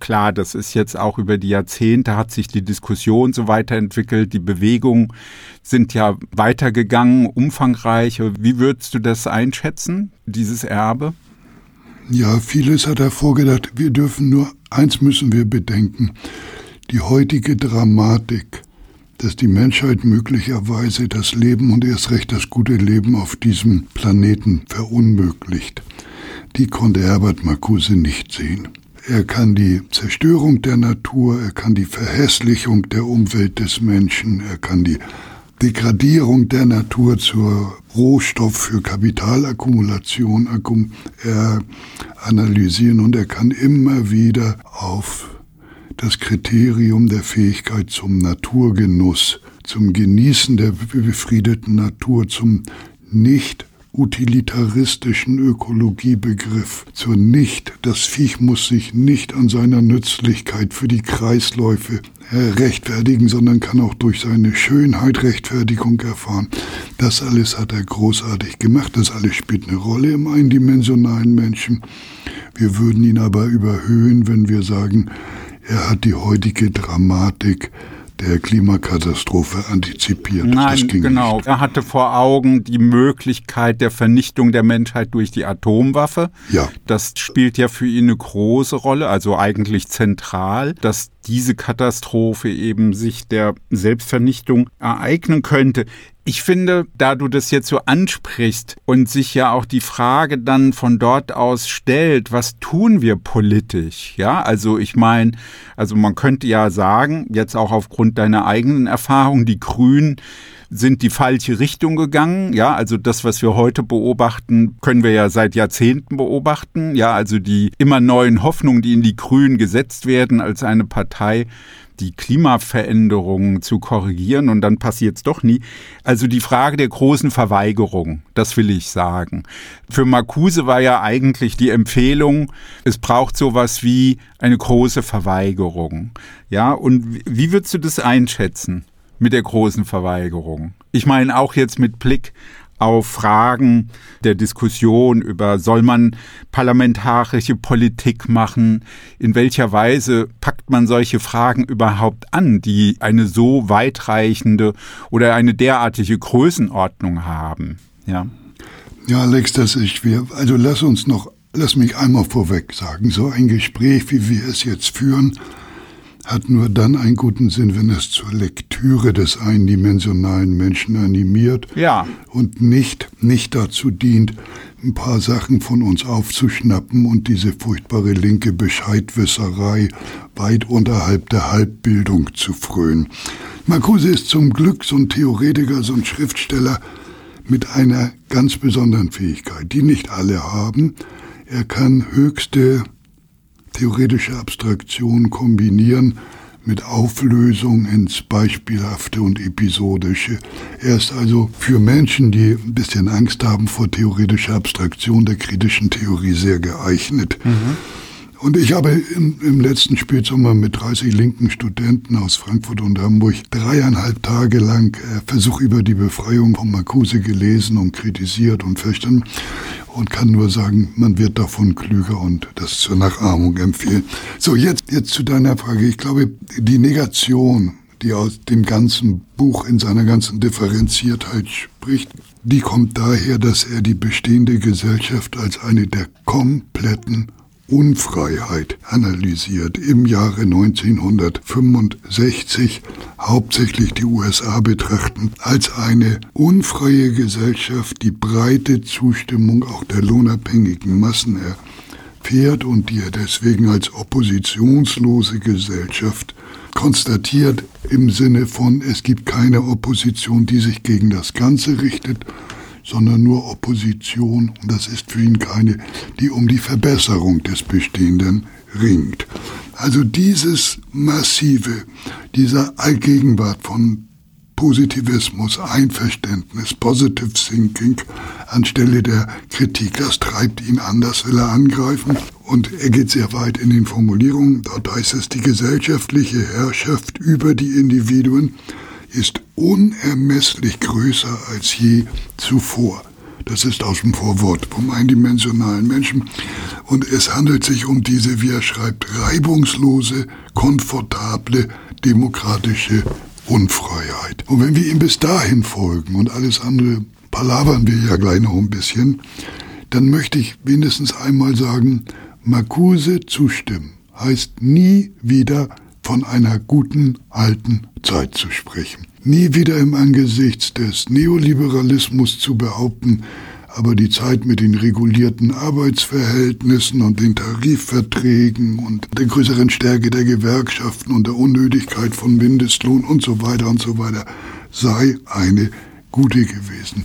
Klar, das ist jetzt auch über die Jahrzehnte hat sich die Diskussion so weiterentwickelt, die Bewegungen sind ja weitergegangen, umfangreich. Wie würdest du das einschätzen, dieses Erbe? Ja, vieles hat er vorgedacht. Wir dürfen nur, eins müssen wir bedenken, die heutige Dramatik, dass die Menschheit möglicherweise das Leben und erst recht das gute Leben auf diesem Planeten verunmöglicht, die konnte Herbert Marcuse nicht sehen. Er kann die Zerstörung der Natur, er kann die Verhässlichung der Umwelt des Menschen, er kann die Degradierung der Natur zur Rohstoff für Kapitalakkumulation er analysieren und er kann immer wieder auf das Kriterium der Fähigkeit zum Naturgenuss, zum Genießen der befriedeten Natur, zum nicht utilitaristischen Ökologiebegriff zur Nicht. Das Viech muss sich nicht an seiner Nützlichkeit für die Kreisläufe rechtfertigen, sondern kann auch durch seine Schönheit Rechtfertigung erfahren. Das alles hat er großartig gemacht. Das alles spielt eine Rolle im eindimensionalen Menschen. Wir würden ihn aber überhöhen, wenn wir sagen, er hat die heutige Dramatik der Klimakatastrophe antizipiert. Nein, genau. Nicht. Er hatte vor Augen die Möglichkeit der Vernichtung der Menschheit durch die Atomwaffe. Ja. Das spielt ja für ihn eine große Rolle, also eigentlich zentral, dass diese Katastrophe eben sich der Selbstvernichtung ereignen könnte. Ich finde, da du das jetzt so ansprichst und sich ja auch die Frage dann von dort aus stellt, was tun wir politisch? Ja, also ich meine, also man könnte ja sagen, jetzt auch aufgrund deiner eigenen Erfahrung, die Grünen sind die falsche Richtung gegangen. Ja, also das, was wir heute beobachten, können wir ja seit Jahrzehnten beobachten. Ja, also die immer neuen Hoffnungen, die in die Grünen gesetzt werden als eine Partei, die Klimaveränderungen zu korrigieren und dann passiert es doch nie. Also die Frage der großen Verweigerung, das will ich sagen. Für Marcuse war ja eigentlich die Empfehlung, es braucht sowas wie eine große Verweigerung. Ja, und wie würdest du das einschätzen mit der großen Verweigerung? Ich meine auch jetzt mit Blick auf Fragen der Diskussion über, soll man parlamentarische Politik machen? In welcher Weise packt man solche Fragen überhaupt an, die eine so weitreichende oder eine derartige Größenordnung haben? Ja. Ja, Alex, das ist schwer. Also lass uns noch, lass mich einmal vorweg sagen, so ein Gespräch, wie wir es jetzt führen, hat nur dann einen guten Sinn, wenn es zur Lektüre des eindimensionalen Menschen animiert ja. und nicht, nicht dazu dient, ein paar Sachen von uns aufzuschnappen und diese furchtbare linke Bescheidwisserei weit unterhalb der Halbbildung zu frönen. Marcuse ist zum Glück so ein Theoretiker, so ein Schriftsteller mit einer ganz besonderen Fähigkeit, die nicht alle haben. Er kann höchste theoretische Abstraktion kombinieren mit Auflösung ins Beispielhafte und Episodische. Er ist also für Menschen, die ein bisschen Angst haben vor theoretischer Abstraktion der kritischen Theorie sehr geeignet. Mhm. Und ich habe im, im letzten Spätsommer mit 30 linken Studenten aus Frankfurt und Hamburg dreieinhalb Tage lang äh, Versuch über die Befreiung von Marcuse gelesen und kritisiert und verstanden und kann nur sagen, man wird davon klüger und das zur Nachahmung empfehlen. So, jetzt, jetzt zu deiner Frage. Ich glaube, die Negation, die aus dem ganzen Buch in seiner ganzen Differenziertheit spricht, die kommt daher, dass er die bestehende Gesellschaft als eine der kompletten Unfreiheit analysiert. Im Jahre 1965 hauptsächlich die USA betrachten als eine unfreie Gesellschaft, die breite Zustimmung auch der lohnabhängigen Massen erfährt und die er deswegen als oppositionslose Gesellschaft konstatiert im Sinne von, es gibt keine Opposition, die sich gegen das Ganze richtet, sondern nur Opposition, und das ist für ihn keine, die um die Verbesserung des Bestehenden ringt. Also dieses massive, dieser Allgegenwart von Positivismus, Einverständnis, Positive Thinking anstelle der Kritik, das treibt ihn an, das will er angreifen. Und er geht sehr weit in den Formulierungen. Dort heißt es, die gesellschaftliche Herrschaft über die Individuen ist unermesslich größer als je zuvor. Das ist aus dem Vorwort vom eindimensionalen Menschen. Und es handelt sich um diese, wie er schreibt, reibungslose, komfortable, demokratische Unfreiheit. Und wenn wir ihm bis dahin folgen und alles andere palavern wir ja gleich noch ein bisschen, dann möchte ich wenigstens einmal sagen, Marcuse zustimmen heißt nie wieder von einer guten alten Zeit zu sprechen. Nie wieder im Angesicht des Neoliberalismus zu behaupten, aber die Zeit mit den regulierten Arbeitsverhältnissen und den Tarifverträgen und der größeren Stärke der Gewerkschaften und der Unnötigkeit von Mindestlohn und so weiter und so weiter sei eine gute gewesen.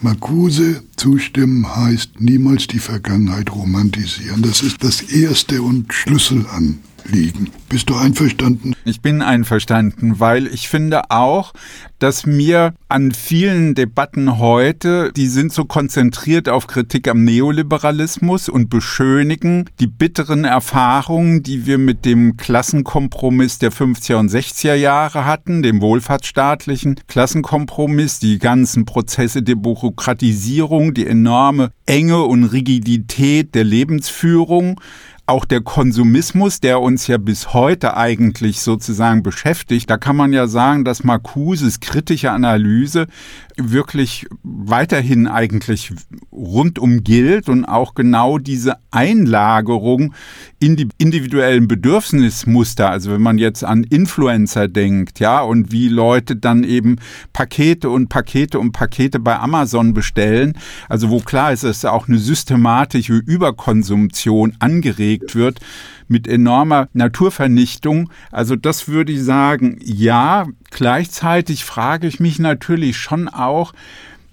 Marcuse zustimmen heißt niemals die Vergangenheit romantisieren. Das ist das erste und Schlüssel an liegen. Bist du einverstanden? Ich bin einverstanden, weil ich finde auch, dass mir an vielen Debatten heute, die sind so konzentriert auf Kritik am Neoliberalismus und beschönigen die bitteren Erfahrungen, die wir mit dem Klassenkompromiss der 50er und 60er Jahre hatten, dem wohlfahrtsstaatlichen Klassenkompromiss, die ganzen Prozesse der Bürokratisierung, die enorme Enge und Rigidität der Lebensführung, auch der Konsumismus, der uns ja bis heute eigentlich sozusagen beschäftigt, da kann man ja sagen, dass Marcuses kritische Analyse wirklich weiterhin eigentlich rundum gilt und auch genau diese Einlagerung in die individuellen Bedürfnismuster, also wenn man jetzt an Influencer denkt, ja, und wie Leute dann eben Pakete und Pakete und Pakete bei Amazon bestellen, also wo klar ist, dass auch eine systematische Überkonsumption angeregt wird, mit enormer Naturvernichtung. Also das würde ich sagen, ja. Gleichzeitig frage ich mich natürlich schon auch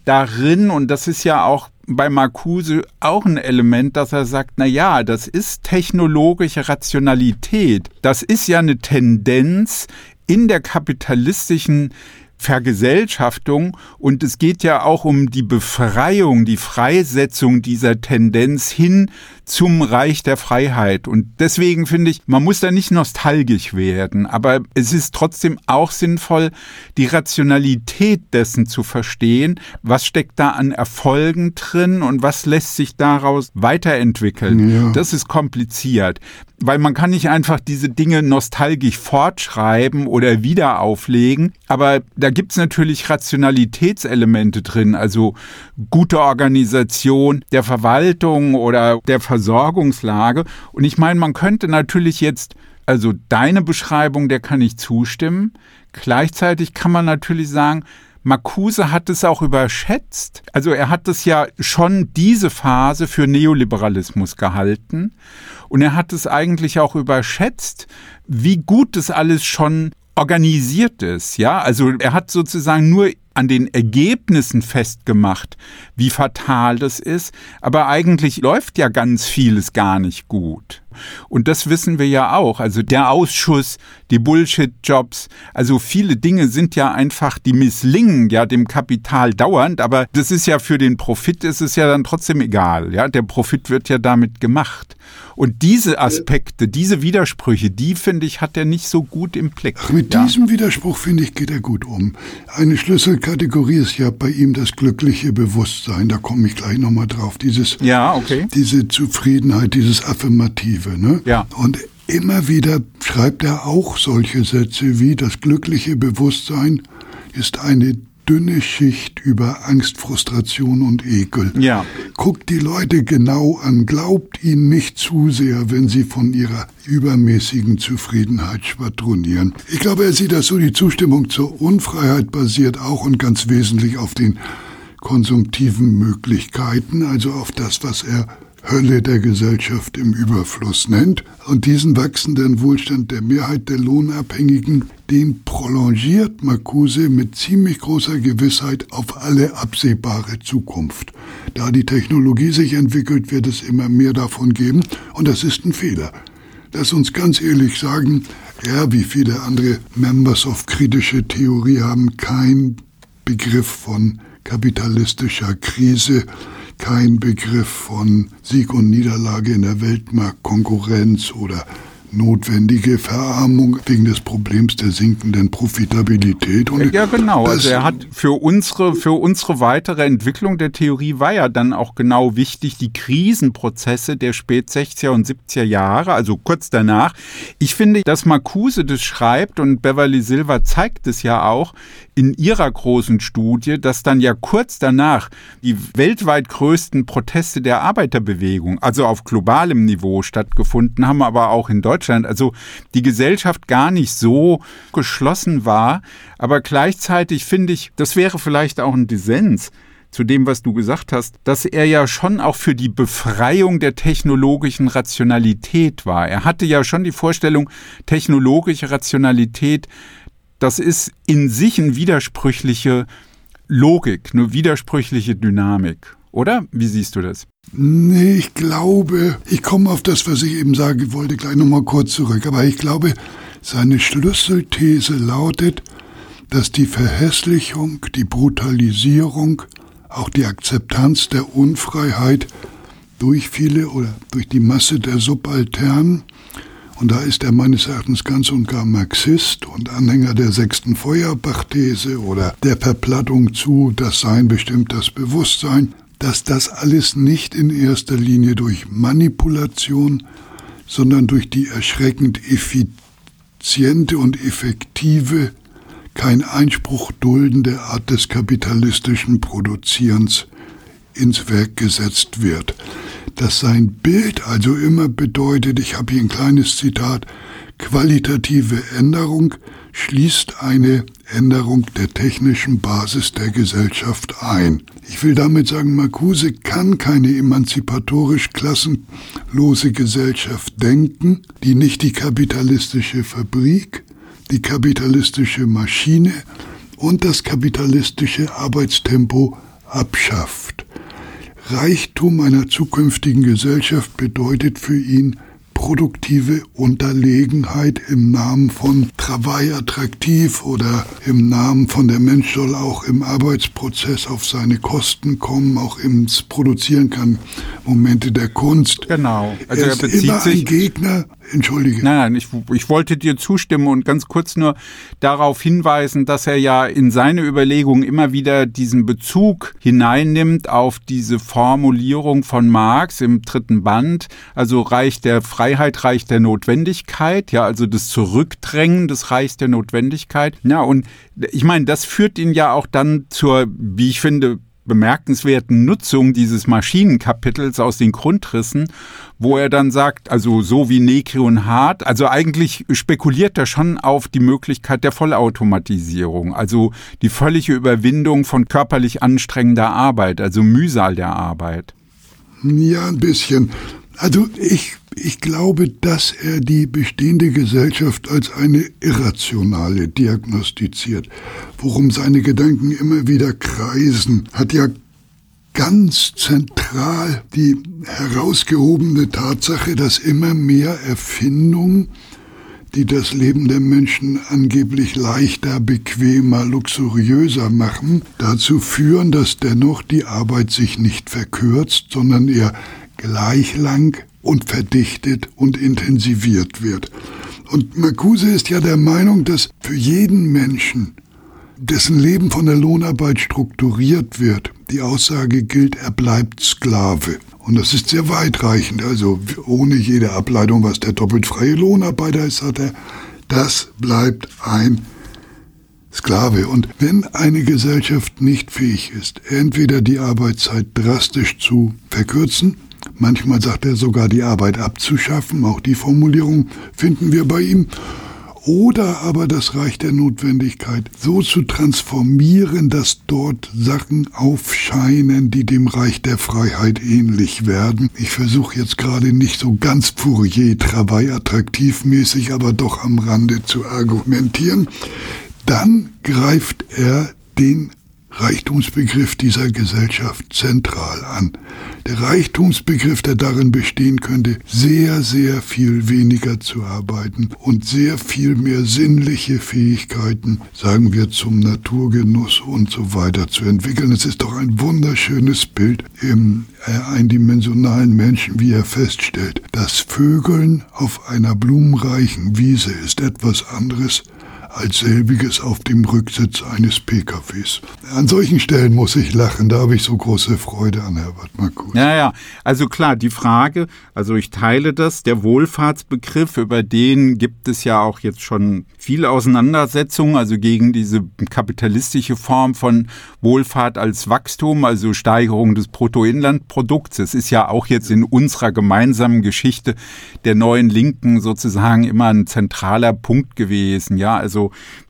darin, und das ist ja auch bei Marcuse auch ein Element, dass er sagt, na ja, das ist technologische Rationalität. Das ist ja eine Tendenz in der kapitalistischen Vergesellschaftung und es geht ja auch um die Befreiung, die Freisetzung dieser Tendenz hin zum Reich der Freiheit. Und deswegen finde ich, man muss da nicht nostalgisch werden, aber es ist trotzdem auch sinnvoll, die Rationalität dessen zu verstehen. Was steckt da an Erfolgen drin und was lässt sich daraus weiterentwickeln? Ja. Das ist kompliziert weil man kann nicht einfach diese Dinge nostalgisch fortschreiben oder wieder auflegen. Aber da gibt's natürlich Rationalitätselemente drin, also gute Organisation der Verwaltung oder der Versorgungslage. Und ich meine, man könnte natürlich jetzt, also deine Beschreibung, der kann ich zustimmen. Gleichzeitig kann man natürlich sagen, Marcuse hat es auch überschätzt. Also er hat es ja schon diese Phase für Neoliberalismus gehalten und er hat es eigentlich auch überschätzt, wie gut das alles schon organisiert ist. Ja, also er hat sozusagen nur an den Ergebnissen festgemacht, wie fatal das ist, aber eigentlich läuft ja ganz vieles gar nicht gut. Und das wissen wir ja auch. Also der Ausschuss, die Bullshit-Jobs, also viele Dinge sind ja einfach, die misslingen ja dem Kapital dauernd, aber das ist ja für den Profit ist es ja dann trotzdem egal. Ja, der Profit wird ja damit gemacht. Und diese Aspekte, diese Widersprüche, die finde ich, hat er nicht so gut im Blick. Ach, mit ja. diesem Widerspruch finde ich, geht er gut um. Eine Schlüssel Kategorie ist ja bei ihm das glückliche Bewusstsein. Da komme ich gleich nochmal drauf. Dieses, ja, okay. Diese Zufriedenheit, dieses Affirmative. Ne? Ja. Und immer wieder schreibt er auch solche Sätze wie das glückliche Bewusstsein ist eine dünne Schicht über Angst, Frustration und Ekel. Ja. Guckt die Leute genau an, glaubt ihnen nicht zu sehr, wenn sie von ihrer übermäßigen Zufriedenheit schwadronieren. Ich glaube, er sieht das so, die Zustimmung zur Unfreiheit basiert auch und ganz wesentlich auf den konsumtiven Möglichkeiten, also auf das, was er Hölle der Gesellschaft im Überfluss nennt. Und diesen wachsenden Wohlstand der Mehrheit der Lohnabhängigen, den prolongiert Marcuse mit ziemlich großer Gewissheit auf alle absehbare Zukunft. Da die Technologie sich entwickelt, wird es immer mehr davon geben. Und das ist ein Fehler. Lass uns ganz ehrlich sagen, er wie viele andere Members of kritische Theorie haben keinen Begriff von kapitalistischer Krise, kein Begriff von Sieg und Niederlage in der Weltmarktkonkurrenz oder notwendige Verarmung wegen des Problems der sinkenden Profitabilität. Und ja, genau. Also er hat für unsere, für unsere weitere Entwicklung der Theorie war ja dann auch genau wichtig, die Krisenprozesse der spät 60er und 70er Jahre, also kurz danach. Ich finde, dass Marcuse das schreibt und Beverly Silver zeigt es ja auch in ihrer großen Studie, dass dann ja kurz danach die weltweit größten Proteste der Arbeiterbewegung, also auf globalem Niveau stattgefunden haben, aber auch in Deutschland also die Gesellschaft gar nicht so geschlossen war. Aber gleichzeitig finde ich, das wäre vielleicht auch ein Dissens zu dem, was du gesagt hast, dass er ja schon auch für die Befreiung der technologischen Rationalität war. Er hatte ja schon die Vorstellung, technologische Rationalität, das ist in sich eine widersprüchliche Logik, eine widersprüchliche Dynamik. Oder? Wie siehst du das? Nee, ich glaube, ich komme auf das, was ich eben sagen wollte, gleich nochmal kurz zurück. Aber ich glaube, seine Schlüsselthese lautet, dass die Verhässlichung, die Brutalisierung, auch die Akzeptanz der Unfreiheit durch viele oder durch die Masse der Subalternen, und da ist er meines Erachtens ganz und gar Marxist und Anhänger der sechsten Feuerbach-These oder der Verplattung zu, das Sein bestimmt das Bewusstsein, dass das alles nicht in erster Linie durch Manipulation, sondern durch die erschreckend effiziente und effektive, kein Einspruch duldende Art des kapitalistischen Produzierens ins Werk gesetzt wird. Dass sein Bild also immer bedeutet, ich habe hier ein kleines Zitat, qualitative Änderung schließt eine Änderung der technischen Basis der Gesellschaft ein. Ich will damit sagen, Marcuse kann keine emanzipatorisch klassenlose Gesellschaft denken, die nicht die kapitalistische Fabrik, die kapitalistische Maschine und das kapitalistische Arbeitstempo abschafft. Reichtum einer zukünftigen Gesellschaft bedeutet für ihn produktive Unterlegenheit im Namen von Travail attraktiv oder im Namen von der Mensch soll auch im Arbeitsprozess auf seine Kosten kommen, auch ins Produzieren kann Momente der Kunst. Genau. Also er, er bezieht immer sich ein Gegner Entschuldige. Nein, nein, ich, ich wollte dir zustimmen und ganz kurz nur darauf hinweisen, dass er ja in seine Überlegungen immer wieder diesen Bezug hineinnimmt auf diese Formulierung von Marx im dritten Band, also Reich der Freiheit, Reich der Notwendigkeit, ja, also das Zurückdrängen des Reichs der Notwendigkeit. Ja, und ich meine, das führt ihn ja auch dann zur, wie ich finde, bemerkenswerten Nutzung dieses Maschinenkapitels aus den Grundrissen, wo er dann sagt, also so wie Negri und Hart, also eigentlich spekuliert er schon auf die Möglichkeit der Vollautomatisierung, also die völlige Überwindung von körperlich anstrengender Arbeit, also Mühsal der Arbeit. Ja, ein bisschen. Also ich, ich glaube, dass er die bestehende Gesellschaft als eine irrationale diagnostiziert. Worum seine Gedanken immer wieder kreisen, hat ja ganz zentral die herausgehobene Tatsache, dass immer mehr Erfindungen, die das Leben der Menschen angeblich leichter, bequemer, luxuriöser machen, dazu führen, dass dennoch die Arbeit sich nicht verkürzt, sondern eher gleich lang und verdichtet und intensiviert wird. Und Marcuse ist ja der Meinung, dass für jeden Menschen, dessen Leben von der Lohnarbeit strukturiert wird, die Aussage gilt, er bleibt Sklave. Und das ist sehr weitreichend. Also ohne jede Ableitung, was der doppelt freie Lohnarbeiter ist, hat er, das bleibt ein Sklave. Und wenn eine Gesellschaft nicht fähig ist, entweder die Arbeitszeit drastisch zu verkürzen, manchmal sagt er sogar die Arbeit abzuschaffen, auch die Formulierung finden wir bei ihm, oder aber das Reich der Notwendigkeit so zu transformieren, dass dort Sachen aufscheinen, die dem Reich der Freiheit ähnlich werden. Ich versuche jetzt gerade nicht so ganz Fourier Travail attraktivmäßig, aber doch am Rande zu argumentieren. Dann greift er den Reichtumsbegriff dieser Gesellschaft zentral an. Der Reichtumsbegriff, der darin bestehen könnte, sehr, sehr viel weniger zu arbeiten und sehr viel mehr sinnliche Fähigkeiten, sagen wir, zum Naturgenuss und so weiter zu entwickeln. Es ist doch ein wunderschönes Bild im äh, eindimensionalen Menschen, wie er feststellt. Das Vögeln auf einer blumenreichen Wiese ist etwas anderes als selbiges auf dem Rücksitz eines PKWs. An solchen Stellen muss ich lachen, da habe ich so große Freude an Herbert Marcuse. Ja, ja, also klar, die Frage, also ich teile das, der Wohlfahrtsbegriff, über den gibt es ja auch jetzt schon viele Auseinandersetzungen, also gegen diese kapitalistische Form von Wohlfahrt als Wachstum, also Steigerung des Bruttoinlandprodukts. Es ist ja auch jetzt in unserer gemeinsamen Geschichte der neuen Linken sozusagen immer ein zentraler Punkt gewesen, ja, also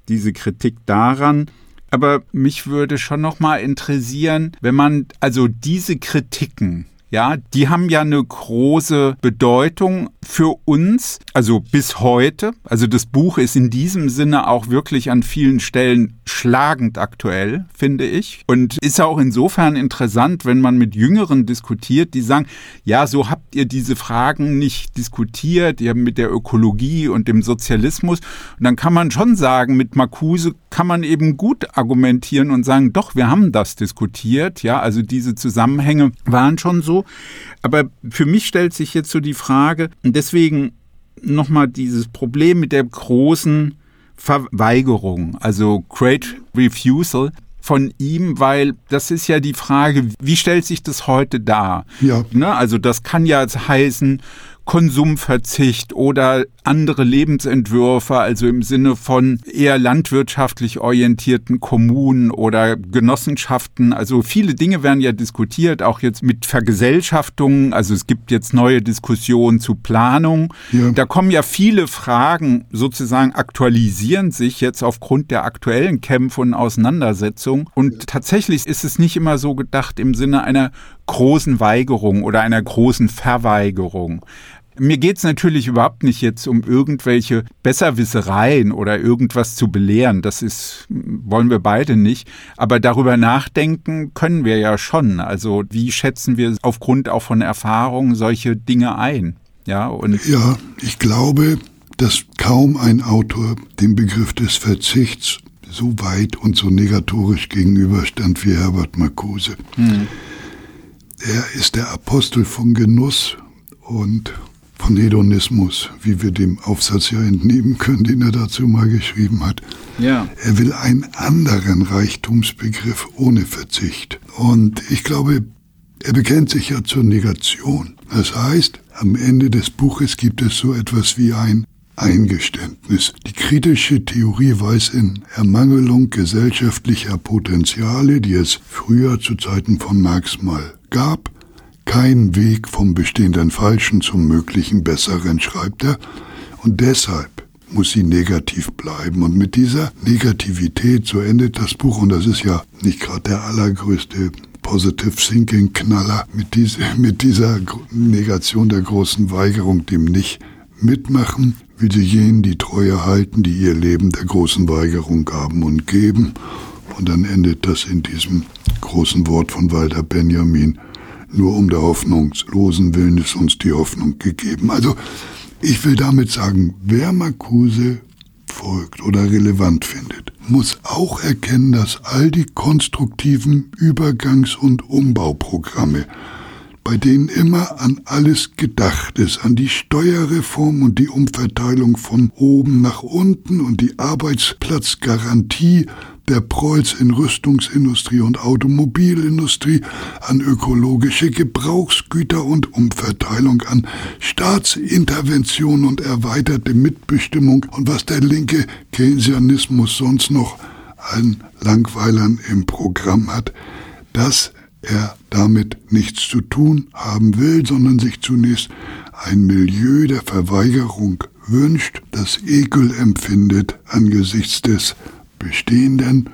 diese Kritik daran. Aber mich würde schon noch mal interessieren, wenn man also diese Kritiken ja, die haben ja eine große Bedeutung für uns, also bis heute. Also das Buch ist in diesem Sinne auch wirklich an vielen Stellen schlagend aktuell, finde ich. Und ist auch insofern interessant, wenn man mit Jüngeren diskutiert, die sagen, ja, so habt ihr diese Fragen nicht diskutiert, ihr mit der Ökologie und dem Sozialismus. Und dann kann man schon sagen, mit Marcuse kann man eben gut argumentieren und sagen, doch, wir haben das diskutiert. Ja, also diese Zusammenhänge waren schon so. Aber für mich stellt sich jetzt so die Frage, und deswegen nochmal dieses Problem mit der großen Verweigerung, also Great Refusal von ihm, weil das ist ja die Frage, wie stellt sich das heute dar? Ja. Ne? Also das kann ja heißen, Konsumverzicht oder andere Lebensentwürfe, also im Sinne von eher landwirtschaftlich orientierten Kommunen oder Genossenschaften. Also viele Dinge werden ja diskutiert, auch jetzt mit Vergesellschaftungen. Also es gibt jetzt neue Diskussionen zu Planung. Ja. Da kommen ja viele Fragen sozusagen aktualisieren sich jetzt aufgrund der aktuellen Kämpfe und Auseinandersetzungen. Und tatsächlich ist es nicht immer so gedacht im Sinne einer großen Weigerung oder einer großen Verweigerung. Mir geht es natürlich überhaupt nicht jetzt um irgendwelche Besserwissereien oder irgendwas zu belehren. Das ist, wollen wir beide nicht. Aber darüber nachdenken können wir ja schon. Also wie schätzen wir aufgrund auch von Erfahrungen solche Dinge ein? Ja, und ja, ich glaube, dass kaum ein Autor dem Begriff des Verzichts so weit und so negatorisch gegenüberstand wie Herbert Marcuse. Hm. Er ist der Apostel von Genuss und von Hedonismus, wie wir dem Aufsatz ja entnehmen können, den er dazu mal geschrieben hat. Ja. Er will einen anderen Reichtumsbegriff ohne Verzicht. Und ich glaube, er bekennt sich ja zur Negation. Das heißt, am Ende des Buches gibt es so etwas wie ein Eingeständnis. Die kritische Theorie weiß in Ermangelung gesellschaftlicher Potenziale, die es früher zu Zeiten von Marx mal gab, kein Weg vom bestehenden Falschen zum möglichen Besseren, schreibt er, und deshalb muss sie negativ bleiben. Und mit dieser Negativität, so endet das Buch, und das ist ja nicht gerade der allergrößte Positive Thinking Knaller, mit, diese, <laughs> mit dieser Negation der großen Weigerung, dem nicht mitmachen, will sie jenen die Treue halten, die ihr Leben der großen Weigerung gaben und geben. Und dann endet das in diesem großen Wort von Walter Benjamin, nur um der hoffnungslosen Willen ist uns die Hoffnung gegeben. Also ich will damit sagen, wer Marcuse folgt oder relevant findet, muss auch erkennen, dass all die konstruktiven Übergangs- und Umbauprogramme, bei denen immer an alles gedacht ist, an die Steuerreform und die Umverteilung von oben nach unten und die Arbeitsplatzgarantie der Preuß in Rüstungsindustrie und Automobilindustrie, an ökologische Gebrauchsgüter und Umverteilung, an Staatsintervention und erweiterte Mitbestimmung und was der linke Keynesianismus sonst noch an Langweilern im Programm hat, dass er damit nichts zu tun haben will, sondern sich zunächst ein Milieu der Verweigerung wünscht, das Ekel empfindet angesichts des Bestehenden,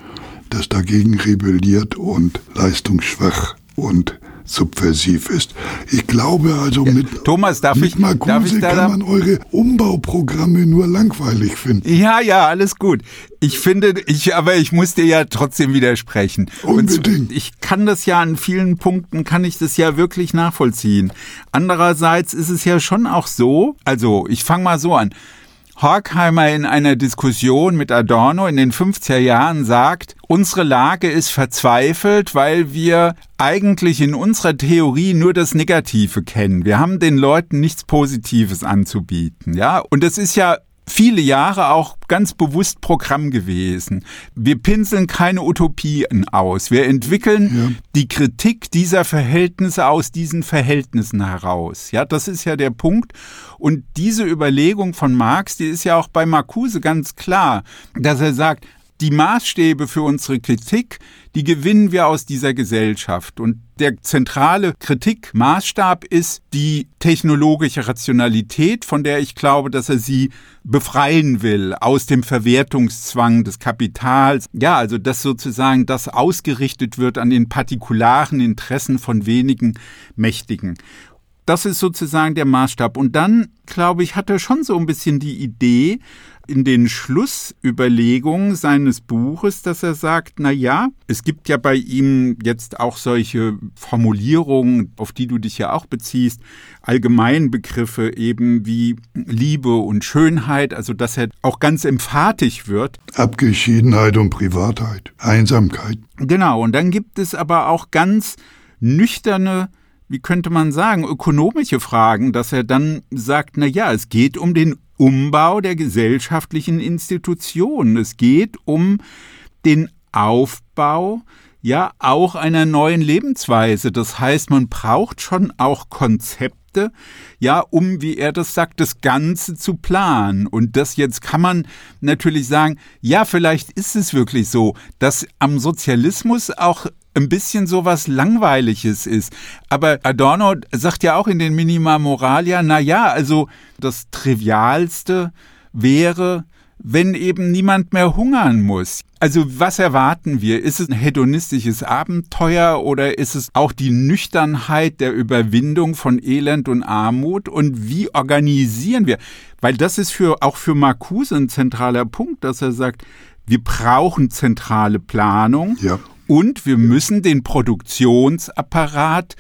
das dagegen rebelliert und leistungsschwach und subversiv ist. Ich glaube also ja, mit, Thomas, darf mit ich, Marcuse darf ich da kann man eure Umbauprogramme nur langweilig finden. Ja, ja, alles gut. Ich finde, ich, aber ich muss dir ja trotzdem widersprechen. Unbedingt. Und ich kann das ja an vielen Punkten, kann ich das ja wirklich nachvollziehen. Andererseits ist es ja schon auch so, also ich fange mal so an. Horkheimer in einer Diskussion mit Adorno in den 50er Jahren sagt, unsere Lage ist verzweifelt, weil wir eigentlich in unserer Theorie nur das Negative kennen. Wir haben den Leuten nichts Positives anzubieten, ja? Und das ist ja viele Jahre auch ganz bewusst Programm gewesen. Wir pinseln keine Utopien aus. Wir entwickeln ja. die Kritik dieser Verhältnisse aus diesen Verhältnissen heraus. Ja, das ist ja der Punkt. Und diese Überlegung von Marx, die ist ja auch bei Marcuse ganz klar, dass er sagt, die Maßstäbe für unsere Kritik, die gewinnen wir aus dieser Gesellschaft. Und der zentrale Kritikmaßstab ist die technologische Rationalität, von der ich glaube, dass er sie befreien will aus dem Verwertungszwang des Kapitals. Ja, also dass sozusagen das ausgerichtet wird an den partikularen Interessen von wenigen Mächtigen. Das ist sozusagen der Maßstab. Und dann, glaube ich, hat er schon so ein bisschen die Idee, in den Schlussüberlegungen seines Buches, dass er sagt, na ja, es gibt ja bei ihm jetzt auch solche Formulierungen, auf die du dich ja auch beziehst, Allgemeinbegriffe eben wie Liebe und Schönheit, also dass er auch ganz emphatisch wird. Abgeschiedenheit und Privatheit, Einsamkeit. Genau, und dann gibt es aber auch ganz nüchterne wie könnte man sagen, ökonomische Fragen, dass er dann sagt, na ja, es geht um den Umbau der gesellschaftlichen Institutionen. Es geht um den Aufbau ja auch einer neuen Lebensweise. Das heißt, man braucht schon auch Konzepte, ja, um, wie er das sagt, das Ganze zu planen. Und das jetzt kann man natürlich sagen, ja, vielleicht ist es wirklich so, dass am Sozialismus auch ein bisschen so was Langweiliges ist. Aber Adorno sagt ja auch in den Minima Moralia, na ja, also das Trivialste wäre, wenn eben niemand mehr hungern muss. Also was erwarten wir? Ist es ein hedonistisches Abenteuer oder ist es auch die Nüchternheit der Überwindung von Elend und Armut? Und wie organisieren wir? Weil das ist für, auch für Marcuse ein zentraler Punkt, dass er sagt, wir brauchen zentrale Planung. Ja. Und wir müssen den Produktionsapparat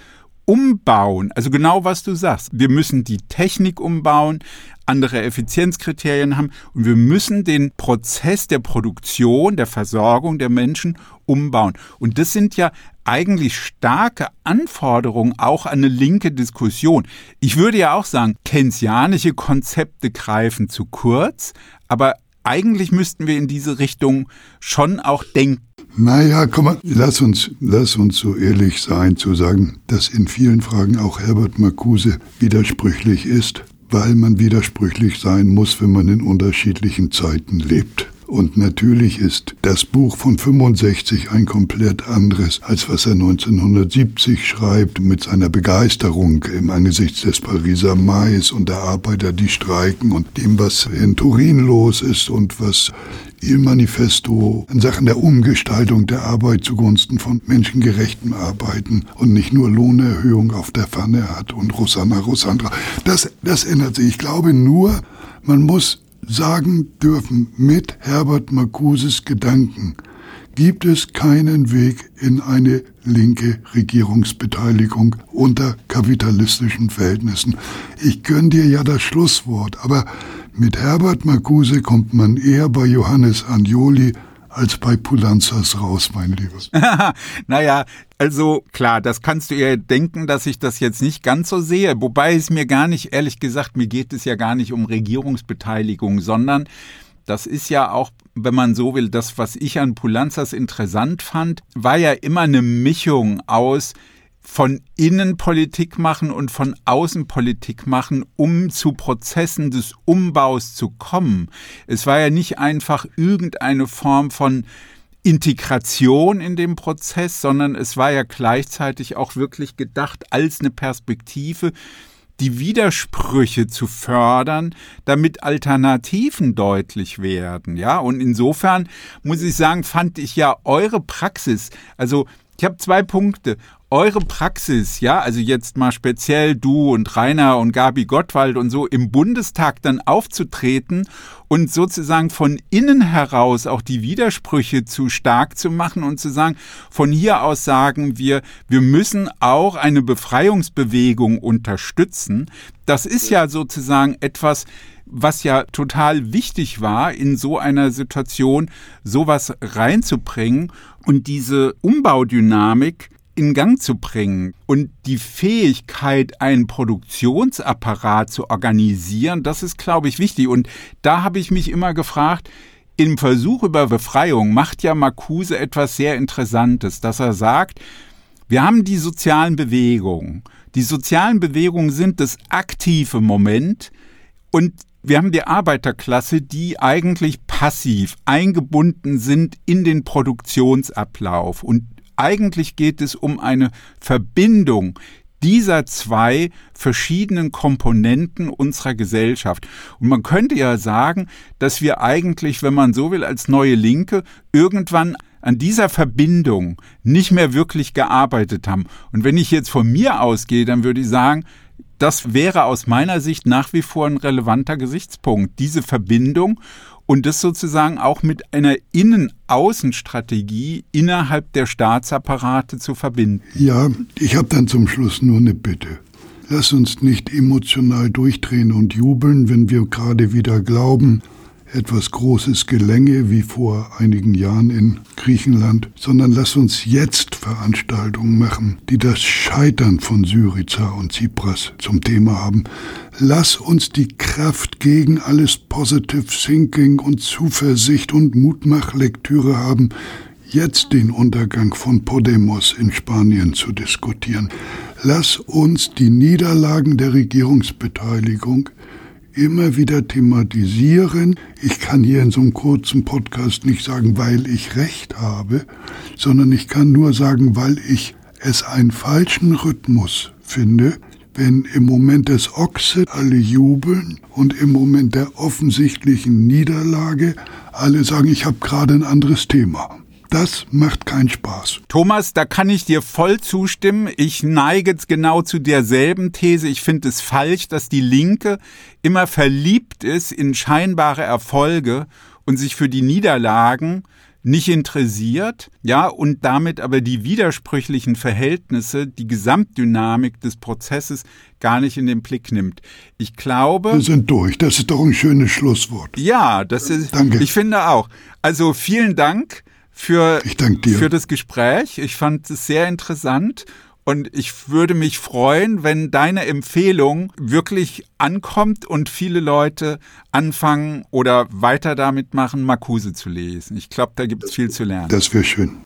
umbauen. Also genau was du sagst. Wir müssen die Technik umbauen, andere Effizienzkriterien haben und wir müssen den Prozess der Produktion, der Versorgung der Menschen umbauen. Und das sind ja eigentlich starke Anforderungen auch an eine linke Diskussion. Ich würde ja auch sagen, keynesianische Konzepte greifen zu kurz, aber eigentlich müssten wir in diese Richtung schon auch denken. Naja, komm mal, lass uns, lass uns so ehrlich sein zu sagen, dass in vielen Fragen auch Herbert Marcuse widersprüchlich ist, weil man widersprüchlich sein muss, wenn man in unterschiedlichen Zeiten lebt. Und natürlich ist das Buch von 65 ein komplett anderes, als was er 1970 schreibt, mit seiner Begeisterung im Angesichts des Pariser Mais und der Arbeiter, die streiken und dem, was in Turin los ist und was Il Manifesto in Sachen der Umgestaltung der Arbeit zugunsten von menschengerechtem Arbeiten und nicht nur Lohnerhöhung auf der Pfanne hat und Rosanna Rosandra. Das, das ändert sich. Ich glaube nur, man muss sagen dürfen, mit Herbert Marcuses Gedanken gibt es keinen Weg in eine linke Regierungsbeteiligung unter kapitalistischen Verhältnissen. Ich gönn dir ja das Schlusswort, aber mit Herbert Marcuse kommt man eher bei Johannes Anjoli als bei Pulanzas raus, mein Liebes. <laughs> naja, also klar, das kannst du ihr denken, dass ich das jetzt nicht ganz so sehe. Wobei es mir gar nicht, ehrlich gesagt, mir geht es ja gar nicht um Regierungsbeteiligung, sondern das ist ja auch, wenn man so will, das, was ich an Pulanzas interessant fand, war ja immer eine Mischung aus von innen Politik machen und von außen Politik machen, um zu Prozessen des Umbaus zu kommen. Es war ja nicht einfach irgendeine Form von Integration in dem Prozess, sondern es war ja gleichzeitig auch wirklich gedacht als eine Perspektive, die Widersprüche zu fördern, damit Alternativen deutlich werden. Ja, und insofern muss ich sagen, fand ich ja eure Praxis, also ich habe zwei Punkte eure Praxis, ja, also jetzt mal speziell du und Rainer und Gabi Gottwald und so im Bundestag dann aufzutreten und sozusagen von innen heraus auch die Widersprüche zu stark zu machen und zu sagen, von hier aus sagen wir, wir müssen auch eine Befreiungsbewegung unterstützen. Das ist ja sozusagen etwas, was ja total wichtig war, in so einer Situation sowas reinzubringen und diese Umbaudynamik in Gang zu bringen und die Fähigkeit, einen Produktionsapparat zu organisieren, das ist, glaube ich, wichtig. Und da habe ich mich immer gefragt, im Versuch über Befreiung macht ja Marcuse etwas sehr Interessantes, dass er sagt, wir haben die sozialen Bewegungen. Die sozialen Bewegungen sind das aktive Moment und wir haben die Arbeiterklasse, die eigentlich passiv eingebunden sind in den Produktionsablauf. Und eigentlich geht es um eine Verbindung dieser zwei verschiedenen Komponenten unserer Gesellschaft. Und man könnte ja sagen, dass wir eigentlich, wenn man so will, als neue Linke irgendwann an dieser Verbindung nicht mehr wirklich gearbeitet haben. Und wenn ich jetzt von mir ausgehe, dann würde ich sagen, das wäre aus meiner Sicht nach wie vor ein relevanter Gesichtspunkt, diese Verbindung und das sozusagen auch mit einer Innen-Außen-Strategie innerhalb der Staatsapparate zu verbinden. Ja, ich habe dann zum Schluss nur eine Bitte. Lass uns nicht emotional durchdrehen und jubeln, wenn wir gerade wieder glauben, etwas Großes gelänge wie vor einigen Jahren in Griechenland, sondern lass uns jetzt Veranstaltungen machen, die das Scheitern von Syriza und Tsipras zum Thema haben. Lass uns die Kraft gegen alles Positive Thinking und Zuversicht und Mutmachlektüre haben, jetzt den Untergang von Podemos in Spanien zu diskutieren. Lass uns die Niederlagen der Regierungsbeteiligung immer wieder thematisieren. Ich kann hier in so einem kurzen Podcast nicht sagen, weil ich recht habe, sondern ich kann nur sagen, weil ich es einen falschen Rhythmus finde, wenn im Moment des Oxid alle jubeln und im Moment der offensichtlichen Niederlage alle sagen, ich habe gerade ein anderes Thema. Das macht keinen Spaß. Thomas, da kann ich dir voll zustimmen. Ich neige genau zu derselben These. Ich finde es falsch, dass die Linke immer verliebt ist in scheinbare Erfolge und sich für die Niederlagen nicht interessiert, ja, und damit aber die widersprüchlichen Verhältnisse, die Gesamtdynamik des Prozesses gar nicht in den Blick nimmt. Ich glaube. Wir sind durch. Das ist doch ein schönes Schlusswort. Ja, das ist. Danke. Ich finde auch. Also vielen Dank für, für das Gespräch. Ich fand es sehr interessant. Und ich würde mich freuen, wenn deine Empfehlung wirklich ankommt und viele Leute anfangen oder weiter damit machen, Marcuse zu lesen. Ich glaube, da gibt es viel zu lernen. Das wäre schön.